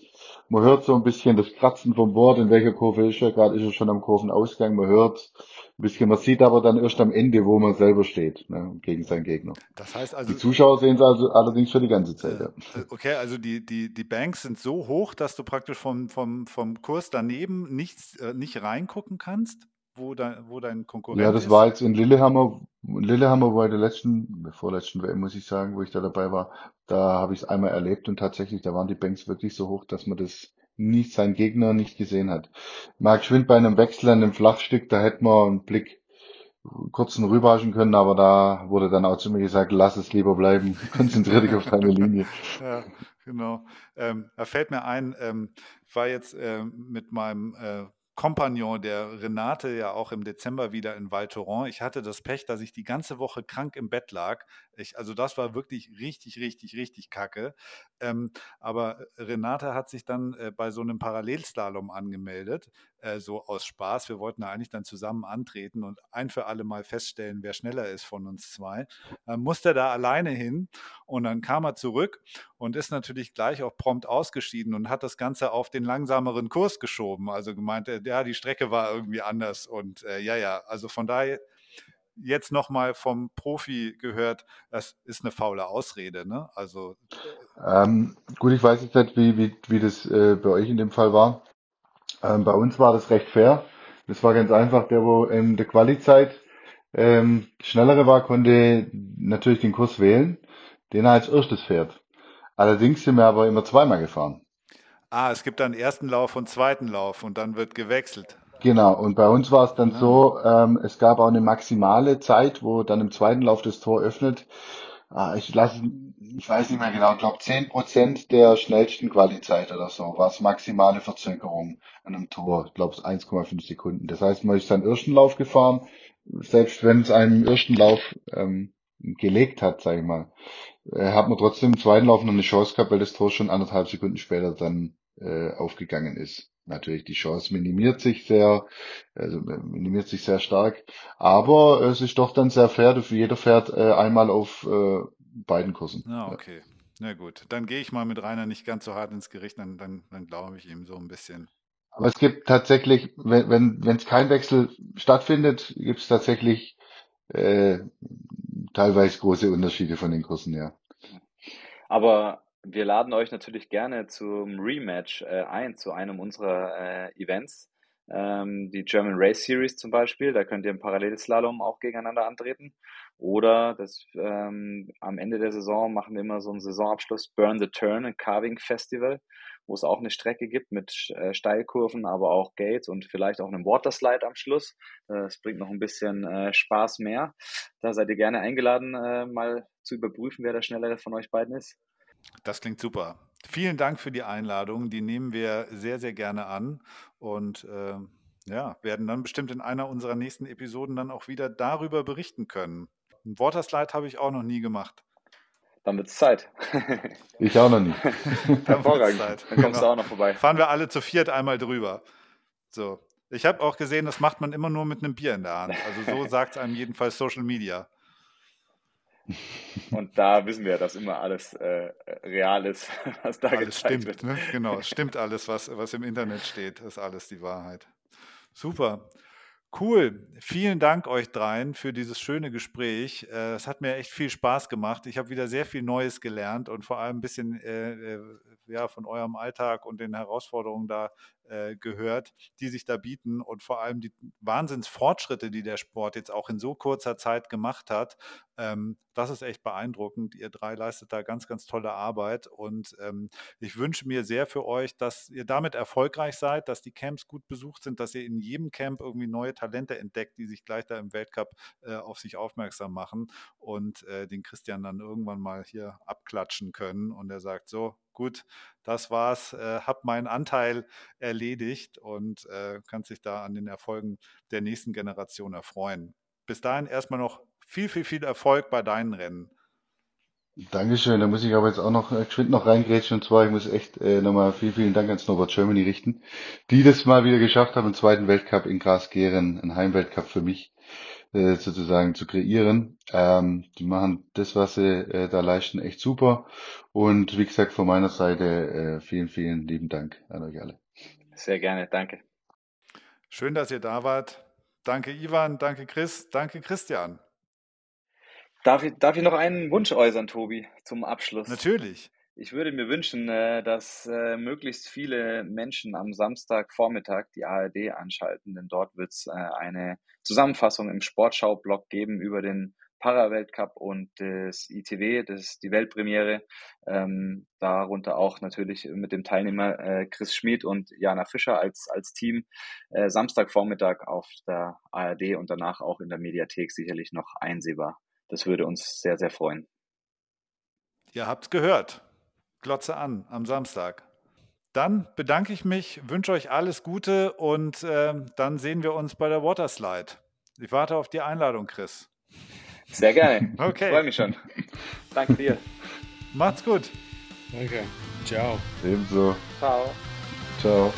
Man hört so ein bisschen das Kratzen vom Board, in welcher Kurve ist er, gerade ist er schon am Kurvenausgang, man hört ein bisschen, man sieht aber dann erst am Ende, wo man selber steht, ne, gegen seinen Gegner. Das heißt also. Die Zuschauer sehen es also allerdings für die ganze Zeit, äh, ja. Okay, also die, die, die Banks sind so hoch, dass du praktisch vom, vom, vom Kurs daneben nichts, äh, nicht reingucken kannst? Wo, dein, wo dein Konkurrent Ja, das ist? war jetzt in Lillehammer. In Lillehammer bei der letzten, vorletzten WM, muss ich sagen, wo ich da dabei war. Da habe ich es einmal erlebt und tatsächlich, da waren die Banks wirklich so hoch, dass man das nicht, sein Gegner nicht gesehen hat. Mark Schwind bei einem Wechsel an einem Flachstück, da hätte man einen Blick kurzen rüberhaschen können, aber da wurde dann auch zu mir gesagt, lass es lieber bleiben, konzentriere dich auf deine Linie. ja, genau. Ähm, da fällt mir ein, ähm, war jetzt äh, mit meinem äh, Kompagnon der Renate ja auch im Dezember wieder in Val Thorens. Ich hatte das Pech, dass ich die ganze Woche krank im Bett lag. Ich, also das war wirklich richtig, richtig, richtig kacke. Ähm, aber Renate hat sich dann äh, bei so einem Parallelslalom angemeldet, äh, so aus Spaß. Wir wollten da eigentlich dann zusammen antreten und ein für alle Mal feststellen, wer schneller ist von uns zwei. Dann musste er da alleine hin und dann kam er zurück und ist natürlich gleich auch prompt ausgeschieden und hat das Ganze auf den langsameren Kurs geschoben. Also gemeint, ja, die Strecke war irgendwie anders und äh, ja, ja, also von daher jetzt nochmal vom Profi gehört, das ist eine faule Ausrede, ne? Also ähm, gut, ich weiß jetzt nicht, wie, wie, wie das äh, bei euch in dem Fall war. Ähm, bei uns war das recht fair. Das war ganz einfach, der, wo in der Quali-Zeit ähm, schnellere war, konnte natürlich den Kurs wählen, den er als erstes fährt. Allerdings sind wir aber immer zweimal gefahren. Ah, es gibt dann ersten Lauf und zweiten Lauf und dann wird gewechselt. Genau, und bei uns war es dann ja. so, ähm, es gab auch eine maximale Zeit, wo dann im zweiten Lauf das Tor öffnet. Ah, ich lasse, ich weiß nicht mehr genau, ich glaube 10% der schnellsten Qualizeit oder so war es maximale Verzögerung an einem Tor. Ich glaube es 1,5 Sekunden. Das heißt, man ist seinen ersten Lauf gefahren, selbst wenn es einen ersten Lauf ähm, gelegt hat, sage ich mal, hat man trotzdem im zweiten Lauf noch eine Chance gehabt, weil das Tor schon anderthalb Sekunden später dann äh, aufgegangen ist. Natürlich, die Chance minimiert sich sehr, also minimiert sich sehr stark, aber es ist doch dann sehr fair, jeder fährt äh, einmal auf äh, beiden Kursen. Ah, okay. Na gut, dann gehe ich mal mit Rainer nicht ganz so hart ins Gericht, dann, dann, dann glaube ich ihm so ein bisschen. Aber es gibt tatsächlich, wenn wenn wenn es kein Wechsel stattfindet, gibt es tatsächlich äh, teilweise große Unterschiede von den Kursen, ja. Aber wir laden euch natürlich gerne zum Rematch äh, ein, zu einem unserer äh, Events. Ähm, die German Race Series zum Beispiel, da könnt ihr im Parallelslalom auch gegeneinander antreten. Oder das, ähm, am Ende der Saison machen wir immer so einen Saisonabschluss Burn the Turn, ein Carving Festival, wo es auch eine Strecke gibt mit äh, Steilkurven, aber auch Gates und vielleicht auch einem Waterslide am Schluss. Das bringt noch ein bisschen äh, Spaß mehr. Da seid ihr gerne eingeladen, äh, mal zu überprüfen, wer der schnellere von euch beiden ist. Das klingt super. Vielen Dank für die Einladung. Die nehmen wir sehr, sehr gerne an und äh, ja, werden dann bestimmt in einer unserer nächsten Episoden dann auch wieder darüber berichten können. Ein Waterslide habe ich auch noch nie gemacht. Dann wird es Zeit. ich auch noch nicht. Hervorragend. Zeit. Dann kommst genau. du auch noch vorbei. Fahren wir alle zu viert einmal drüber. So. Ich habe auch gesehen, das macht man immer nur mit einem Bier in der Hand. Also so sagt es einem jedenfalls Social Media. Und da wissen wir, dass immer alles äh, real ist, was da alles stimmt, wird. Ne? Genau, es stimmt alles, was, was im Internet steht, ist alles die Wahrheit. Super. Cool. Vielen Dank euch dreien für dieses schöne Gespräch. Äh, es hat mir echt viel Spaß gemacht. Ich habe wieder sehr viel Neues gelernt und vor allem ein bisschen äh, äh ja, von eurem Alltag und den Herausforderungen da äh, gehört, die sich da bieten und vor allem die Wahnsinnsfortschritte, die der Sport jetzt auch in so kurzer Zeit gemacht hat. Ähm, das ist echt beeindruckend. Ihr drei leistet da ganz, ganz tolle Arbeit und ähm, ich wünsche mir sehr für euch, dass ihr damit erfolgreich seid, dass die Camps gut besucht sind, dass ihr in jedem Camp irgendwie neue Talente entdeckt, die sich gleich da im Weltcup äh, auf sich aufmerksam machen und äh, den Christian dann irgendwann mal hier abklatschen können und er sagt so, gut, das war's, äh, hab meinen Anteil erledigt und äh, kann sich da an den Erfolgen der nächsten Generation erfreuen. Bis dahin erstmal noch viel, viel, viel Erfolg bei deinen Rennen. Dankeschön, da muss ich aber jetzt auch noch äh, geschwind noch reingrätschen und zwar, ich muss echt äh, nochmal vielen, vielen Dank an Snowboard Germany richten, die das mal wieder geschafft haben, im zweiten Weltcup in Grasgeren, ein Heimweltcup für mich, äh, sozusagen zu kreieren. Ähm, die machen das, was sie äh, da leisten, echt super. Und wie gesagt, von meiner Seite äh, vielen, vielen lieben Dank an euch alle. Sehr gerne, danke. Schön, dass ihr da wart. Danke Ivan, danke Chris, danke Christian. Darf ich, darf ich noch einen Wunsch äußern, Tobi, zum Abschluss? Natürlich. Ich würde mir wünschen, äh, dass äh, möglichst viele Menschen am Samstagvormittag die ARD anschalten, denn dort wird es äh, eine Zusammenfassung im Sportschau-Blog geben über den Para-Weltcup und das ITW, das ist die Weltpremiere. Ähm, darunter auch natürlich mit dem Teilnehmer Chris Schmid und Jana Fischer als, als Team. Samstagvormittag auf der ARD und danach auch in der Mediathek sicherlich noch einsehbar. Das würde uns sehr, sehr freuen. Ihr habt's gehört. Glotze an am Samstag. Dann bedanke ich mich, wünsche euch alles Gute und äh, dann sehen wir uns bei der Waterslide. Ich warte auf die Einladung, Chris. Sehr gerne. Okay. Ich freue mich schon. Danke dir. Macht's gut. Danke. Ciao. Ebenso. Ciao. Ciao.